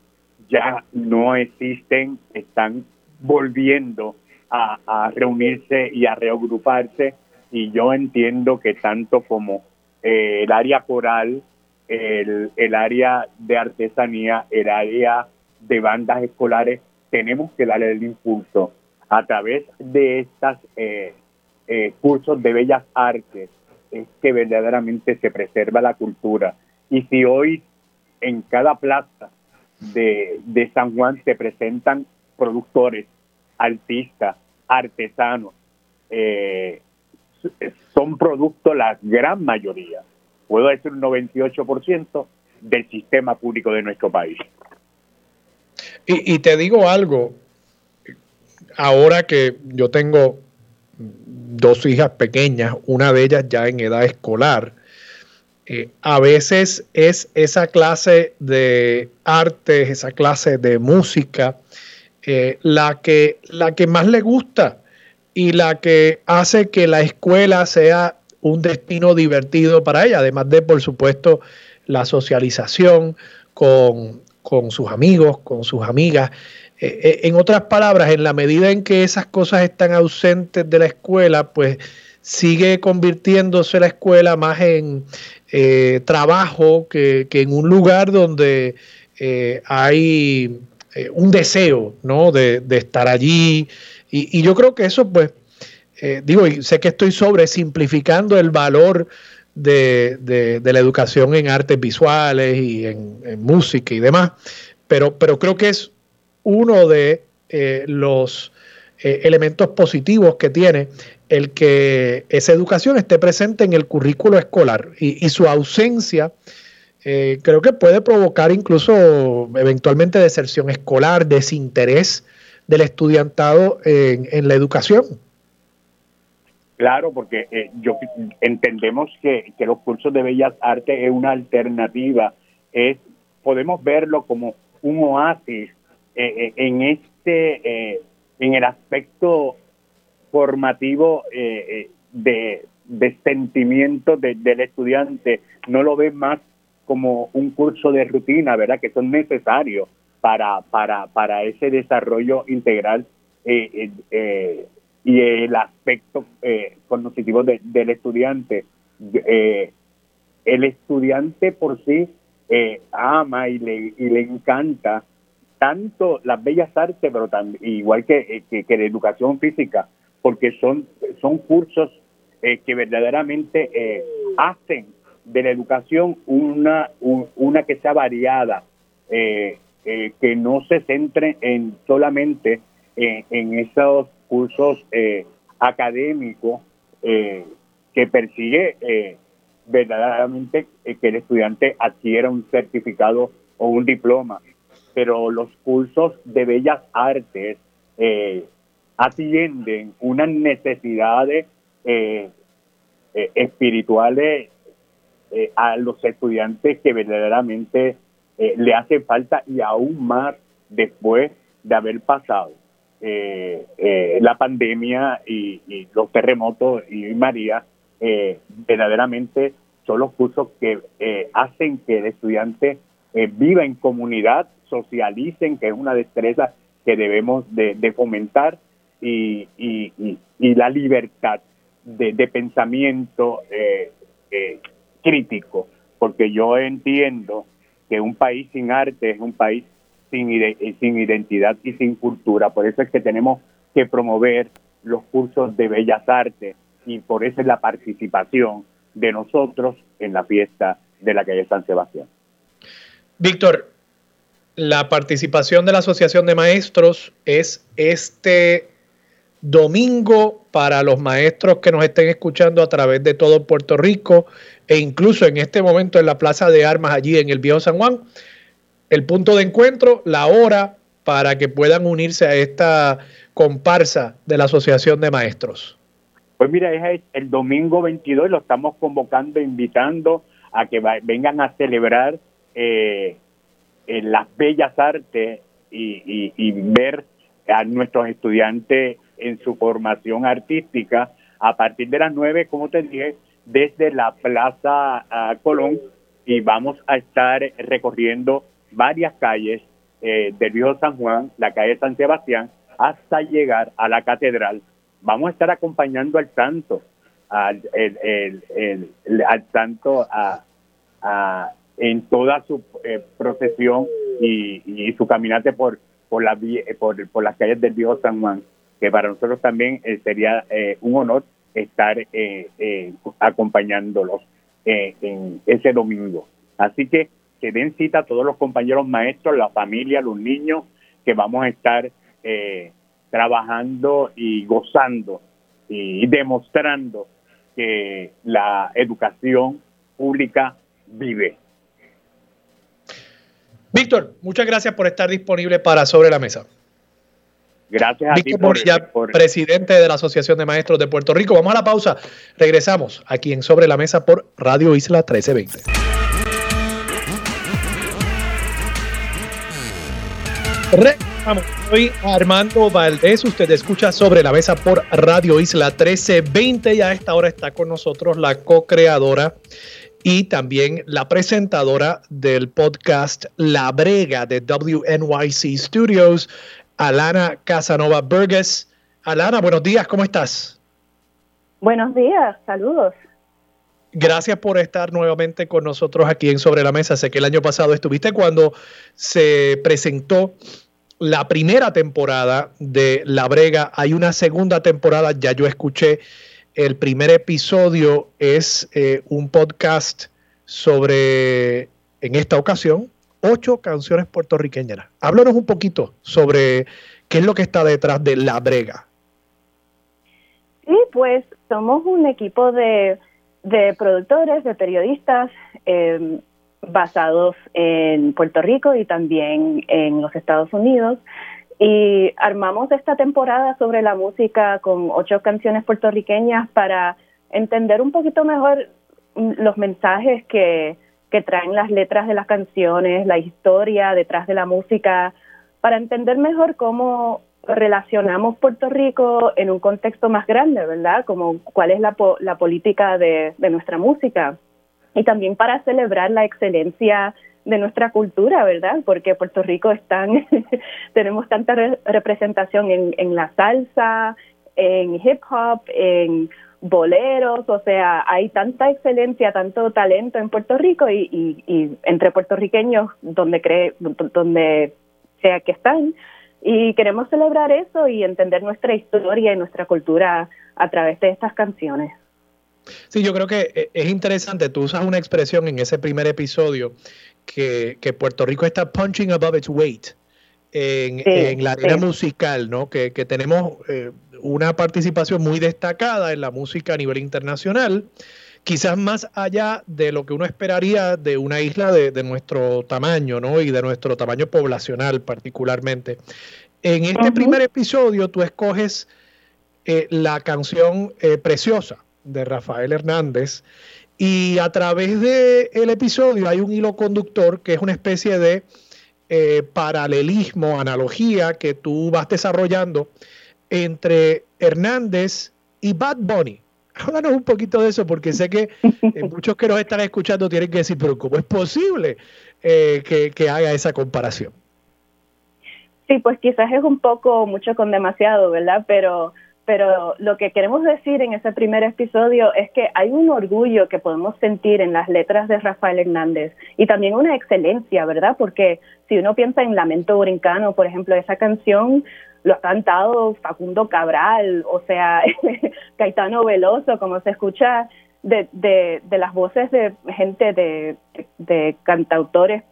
ya no existen, están volviendo a, reunirse y a reagruparse y yo entiendo que tanto como el área coral, el, el área de artesanía, el área de bandas escolares, tenemos que darle el impulso a través de estos eh, eh, cursos de bellas artes, es que verdaderamente se preserva la cultura. Y si hoy en cada plaza de, San Juan se presentan productores, artistas, artesanos, eh, son productos la gran mayoría, puedo decir un 98% del sistema público de nuestro país. Y, te digo algo, ahora que yo tengo dos hijas pequeñas, una de ellas ya en edad escolar, eh, a veces es esa clase de arte, esa clase de música, eh, la, que, la que más le gusta y la que hace que la escuela sea un destino divertido para ella, además de, por supuesto, la socialización con con sus amigos, con sus amigas. Eh, en otras palabras, en la medida en que esas cosas están ausentes de la escuela, pues sigue convirtiéndose la escuela más en eh, trabajo que, en un lugar donde hay un deseo de, estar allí. Y, yo creo que eso, pues, digo, y sé que estoy sobresimplificando el valor de, la educación en artes visuales y en, música y demás, pero, pero creo que es uno de eh, los eh, elementos positivos que tiene el que esa educación esté presente en el currículo escolar y, su ausencia eh, creo que puede provocar incluso eventualmente deserción escolar, desinterés del estudiantado en, la educación. Claro, porque eh, yo entendemos que, los cursos de bellas artes es una alternativa, es podemos verlo como un oasis eh, en este en el aspecto formativo de, de sentimiento del estudiante, no lo ve más como un curso de rutina, ¿verdad? Que son necesarios para, para, para ese desarrollo integral eh, y el aspecto eh, cognitivo del estudiante. Eh, el estudiante por sí eh, ama y le, y le encanta tanto las bellas artes, pero igual que, que, la educación física, porque son, son cursos que verdaderamente hacen de la educación una, una que sea variada, eh, eh, que no se centre en solamente en esos cursos académicos que persigue verdaderamente que el estudiante adquiera un certificado o un diploma, pero los cursos de bellas artes atienden unas necesidades espirituales a los estudiantes que verdaderamente eh, le hace falta y aún más después de haber pasado eh, eh, la pandemia y, los terremotos y María, verdaderamente son los cursos que hacen que el estudiante viva en comunidad, socialicen, que es una destreza que debemos de, fomentar, y, la libertad de, de pensamiento crítico, porque yo entiendo que un país sin arte es un país sin, sin identidad y sin cultura. Por eso es que tenemos que promover los cursos de bellas artes y por eso es la participación de nosotros en la fiesta de la calle San Sebastián. Víctor, la participación de la Asociación de Maestros es este domingo para los maestros que nos estén escuchando a través de todo Puerto Rico e incluso en este momento en la Plaza de Armas allí en el Viejo San Juan. El punto de encuentro, la hora para que puedan unirse a esta comparsa de la Asociación de Maestros. Pues mira, es el domingo 22 y lo estamos convocando, invitando a que vengan a celebrar eh, las bellas artes y ver a nuestros estudiantes en su formación artística a partir de las nueve, como te dije, desde la Plaza ah, Colón y vamos a estar recorriendo varias calles eh, del Viejo San Juan, la calle San Sebastián, hasta llegar a la catedral. Vamos a estar acompañando al santo, al, santo a, en toda su eh, procesión y, su caminate por, por, la, por, por las calles del Viejo San Juan que para nosotros también eh, sería eh, un honor estar eh, acompañándolos en ese domingo. Así que que den cita a todos los compañeros maestros, la familia, los niños, que vamos a estar trabajando y gozando y demostrando que la educación pública vive. Víctor, muchas gracias por estar disponible para Sobre la Mesa. Gracias a Víctor ti por, presidente de la Asociación de Maestros de Puerto Rico. Vamos a la pausa. Regresamos aquí en Sobre la Mesa por Radio Isla 1320. Regresamos. Soy Armando Valdés. Usted escucha Sobre la Mesa por Radio Isla 1320 y a esta hora está con nosotros la co-creadora y también la presentadora del podcast La Brega de WNYC Studios, Alana Casanova Burgess. Alana, buenos días, ¿cómo estás? Buenos días, saludos. Gracias por estar nuevamente con nosotros aquí en Sobre la Mesa. Sé que el año pasado estuviste cuando se presentó la primera temporada de La Brega. Hay una segunda temporada, ya yo escuché el primer episodio, es eh, un podcast sobre, en esta ocasión, ocho canciones puertorriqueñas. Háblanos un poquito sobre qué es lo que está detrás de La Brega. Sí, pues somos un equipo de, productores, de periodistas em, basados en Puerto Rico y también en los Estados Unidos. Y armamos esta temporada sobre la música con ocho canciones puertorriqueñas para entender un poquito mejor los mensajes que, que traen las letras de las canciones, la historia detrás de la música, para entender mejor cómo relacionamos Puerto Rico en un contexto más grande, ¿verdad? Como cuál es la, la política de, nuestra música. Y también para celebrar la excelencia de nuestra cultura, ¿verdad? Porque Puerto Rico es tan, [laughs] tenemos tanta representación en, en la salsa, en hip hop, en boleros, o sea, hay tanta excelencia, tanto talento en Puerto Rico y, entre puertorriqueños donde cree, donde sea que están. Y queremos celebrar eso y entender nuestra historia y nuestra cultura a través de estas canciones. Sí, yo creo que eh, es interesante, tú usas una expresión en ese primer episodio que, Puerto Rico está punching above its weight en, la arena musical, ¿no? Que, tenemos eh, una participación muy destacada en la música a nivel internacional, quizás más allá de lo que uno esperaría de una isla de, nuestro tamaño, ¿no? Y de nuestro tamaño poblacional particularmente. En este primer episodio tú escoges eh, la canción eh, Preciosa de Rafael Hernández y a través del el episodio hay un hilo conductor que es una especie de eh, paralelismo, analogía que tú vas desarrollando entre Hernández y Bad Bunny. [laughs] Háblanos un poquito de eso, porque sé que eh, [laughs] muchos que nos están escuchando tienen que decir, pero ¿cómo es posible eh, que, que haga esa comparación? Sí, pues quizás es un poco mucho con demasiado, ¿verdad? Pero pero lo que queremos decir en ese primer episodio es que hay un orgullo que podemos sentir en las letras de Rafael Hernández y también una excelencia, ¿verdad? Porque si uno piensa en Lamento Brincano, por ejemplo, esa canción lo ha cantado Facundo Cabral, o sea, [laughs] Caetano Veloso, como se escucha de, de, de las voces de gente de, cantautores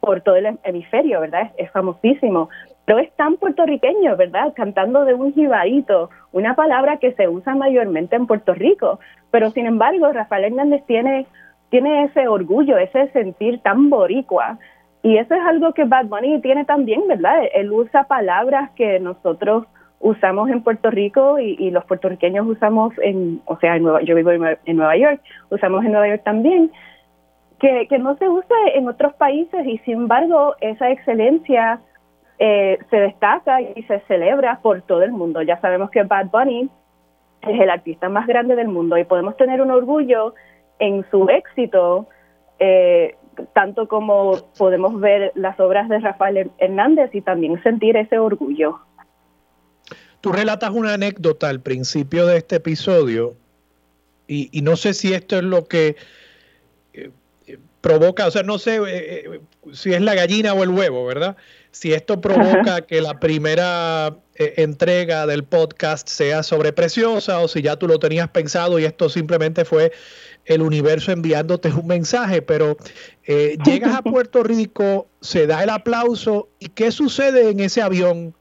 por todo el hemisferio, ¿verdad? Es, famosísimo. Pero es tan puertorriqueño, ¿verdad? Cantando de un jibarito, una palabra que se usa mayormente en Puerto Rico. Pero sin embargo, Rafael Hernández tiene, tiene ese orgullo, ese sentir tan boricua. Y eso es algo que Bad Bunny tiene también, ¿verdad? Él usa palabras que nosotros usamos en Puerto Rico y, los puertorriqueños usamos en, o sea, en Nueva, yo vivo en Nueva York, usamos en Nueva York también que, que no se usa en otros países y sin embargo esa excelencia eh, se destaca y se celebra por todo el mundo. Ya sabemos que Bad Bunny es el artista más grande del mundo y podemos tener un orgullo en su éxito, eh, tanto como podemos ver las obras de Rafael Hernández y también sentir ese orgullo. Tú relatas una anécdota al principio de este episodio y, y no sé si esto es lo que provoca, o sea, no sé eh, eh, si es la gallina o el huevo, ¿verdad? Si esto provoca que la primera eh, entrega del podcast sea sobre Preciosa o si ya tú lo tenías pensado y esto simplemente fue el universo enviándote un mensaje, pero llegas a Puerto Rico, se da el aplauso y ¿qué sucede en ese avión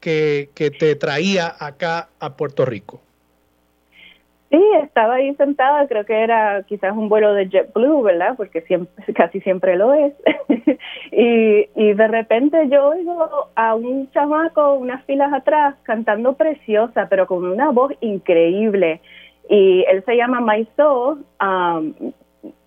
que, que te traía acá a Puerto Rico? Sí, estaba ahí sentada, creo que era quizás un vuelo de JetBlue, ¿verdad? Porque siempre, casi siempre lo es. [laughs] y, y de repente yo oigo a un chamaco unas filas atrás cantando preciosa, pero con una voz increíble. Y él se llama Maiso, um,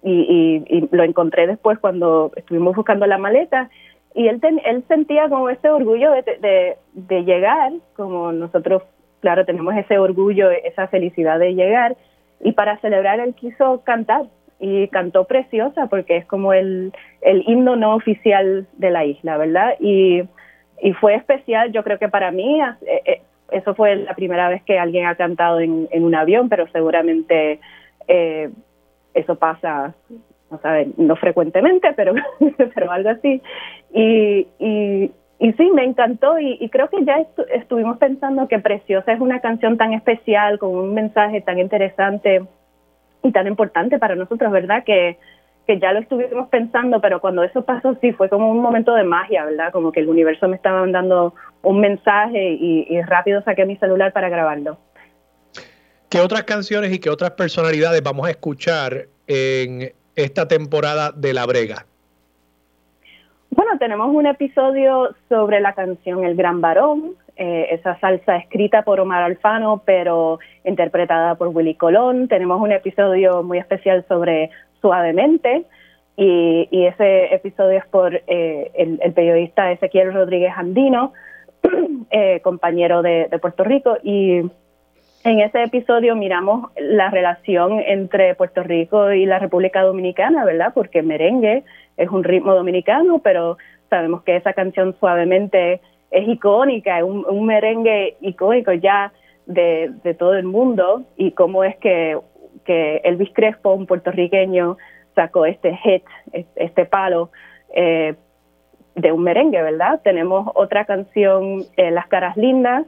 y, lo encontré después cuando estuvimos buscando la maleta. Y él, él sentía como ese orgullo de, de, de llegar, como nosotros claro, tenemos ese orgullo, esa felicidad de llegar. Y para celebrar él quiso cantar y cantó preciosa porque es como el, el himno no oficial de la isla, ¿verdad? Y, y fue especial, yo creo que para mí, eh, eh, eso fue la primera vez que alguien ha cantado en, en un avión, pero seguramente eh, eso pasa, no, no frecuentemente, pero, [laughs] pero algo así. Y, y, y sí, me encantó y, creo que ya estuvimos pensando que Preciosa es una canción tan especial, con un mensaje tan interesante y tan importante para nosotros, ¿verdad? Que, que ya lo estuvimos pensando, pero cuando eso pasó, sí, fue como un momento de magia, ¿verdad? Como que el universo me estaba mandando un mensaje y, y rápido saqué mi celular para grabarlo. ¿Qué otras canciones y qué otras personalidades vamos a escuchar en esta temporada de La Brega? Bueno, tenemos un episodio sobre la canción El Gran Varón, eh, esa salsa escrita por Omar Alfano, pero interpretada por Willy Colón. Tenemos un episodio muy especial sobre Suavemente, y, ese episodio es por eh, el, periodista Ezequiel Rodríguez Andino, [clears throat] eh, compañero de, de Puerto Rico, y en ese episodio miramos la relación entre Puerto Rico y la República Dominicana, ¿verdad? Porque merengue es un ritmo dominicano, pero sabemos que esa canción suavemente es icónica, es un, merengue icónico ya de, todo el mundo y cómo es que, que Elvis Crespo, un puertorriqueño, sacó este hit, este palo eh, de un merengue, ¿verdad? Tenemos otra canción, eh, Las Caras Lindas,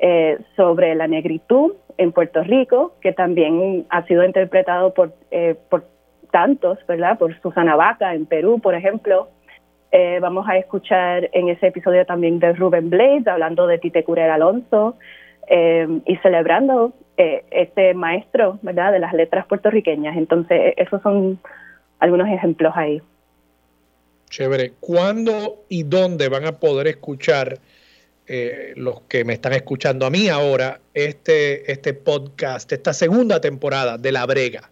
eh, sobre la negritud en Puerto Rico, que también ha sido interpretado por, por tantos, ¿verdad? Por Susana Vaca en Perú, por ejemplo. Vamos a escuchar en ese episodio también de Ruben Blades, hablando de Tite Curera Alonso y celebrando eh, este maestro, ¿verdad?, de las letras puertorriqueñas. Entonces, esos son algunos ejemplos ahí. Chévere. ¿Cuándo y dónde van a poder escuchar eh, los que me están escuchando a mí ahora este, este podcast, esta segunda temporada de La Brega?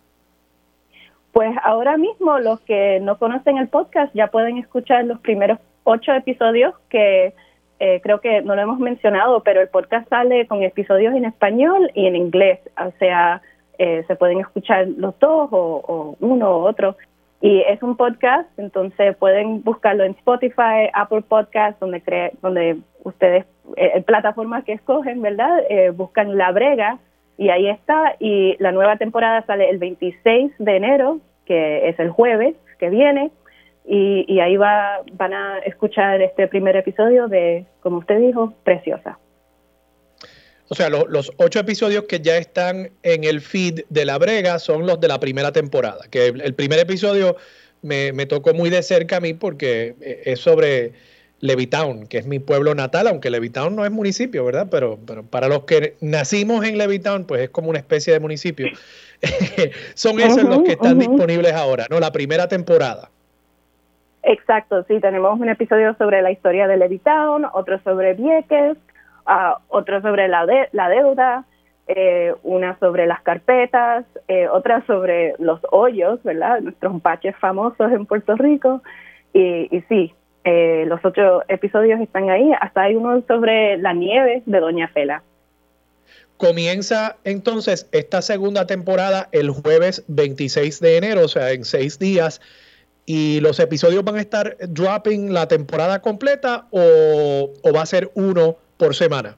Pues ahora mismo los que no conocen el podcast ya pueden escuchar los primeros ocho episodios que eh, creo que no lo hemos mencionado, pero el podcast sale con episodios en español y en inglés, o sea, eh, se pueden escuchar los dos o, uno o otro. Y es un podcast, entonces pueden buscarlo en Spotify, Apple Podcast, donde, cree, donde ustedes, eh, plataformas que escogen, ¿verdad? Eh, buscan La Brega y ahí está. Y la nueva temporada sale el 26 de enero, que es el jueves que viene. Y, ahí va, van a escuchar este primer episodio de, como usted dijo, Preciosa. O sea, los ocho episodios que ya están en el feed de La Brega son los de la primera temporada, que el, primer episodio me, tocó muy de cerca a mí porque eh, es sobre Levitown, que es mi pueblo natal, aunque Levitown no es municipio, ¿verdad? Pero, pero para los que nacimos en Levitown, pues es como una especie de municipio. [laughs] son esos los que están disponibles ahora, ¿no? La primera temporada. Exacto, sí, tenemos un episodio sobre la historia de Levitown, otro sobre Vieques, uh, otro sobre la, de, la deuda, eh, una sobre las carpetas, eh, otra sobre los hoyos, ¿verdad? Nuestros baches famosos en Puerto Rico. Y, y sí, eh, los ocho episodios están ahí. Hasta hay uno sobre la nieve de Doña Fela. Comienza entonces esta segunda temporada el jueves 26 de enero, o sea, en seis días y los episodios van a estar dropping la temporada completa o, va a ser uno por semana?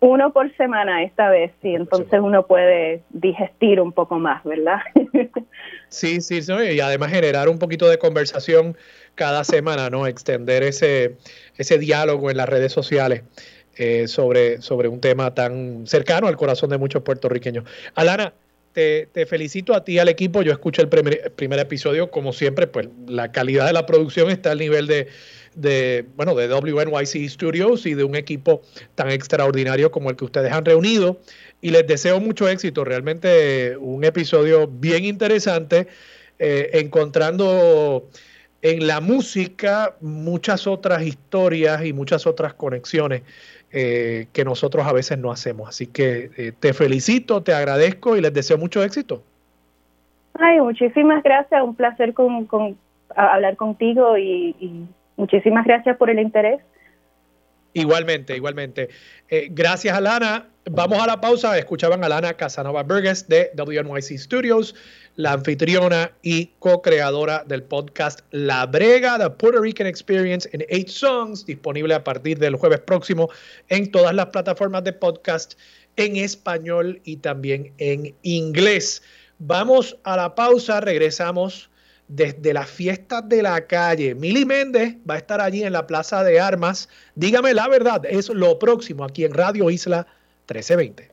Uno por semana esta vez, sí, entonces uno puede digestir un poco más, ¿verdad? [laughs] sí, sí, y además generar un poquito de conversación cada semana, ¿no? Extender ese, ese diálogo en las redes sociales. Eh, sobre, sobre un tema tan cercano al corazón de muchos puertorriqueños. Alana, te, felicito a ti y al equipo. Yo escuché el primer, episodio, como siempre, pues la calidad de la producción está al nivel de, bueno, de WNYC Studios y de un equipo tan extraordinario como el que ustedes han reunido. Y les deseo mucho éxito. Realmente un episodio bien interesante, eh, encontrando en la música muchas otras historias y muchas otras conexiones eh, que nosotros a veces no hacemos. Así que eh, te felicito, te agradezco y les deseo mucho éxito. Ay, muchísimas gracias, un placer con, hablar contigo y, muchísimas gracias por el interés. Igualmente, igualmente. Eh, gracias, Alana. Vamos a la pausa. Escuchaban a Alana Casanova Burgess de WNYC Studios la anfitriona y co-creadora del podcast La Brega, The Puerto Rican Experience in Eight Songs, disponible a partir del jueves próximo en todas las plataformas de podcast en español y también en inglés. Vamos a la pausa, regresamos desde las fiestas de la calle. Mili Méndez va a estar allí en la Plaza de Armas. Dígame la verdad, es lo próximo aquí en Radio Isla 1320.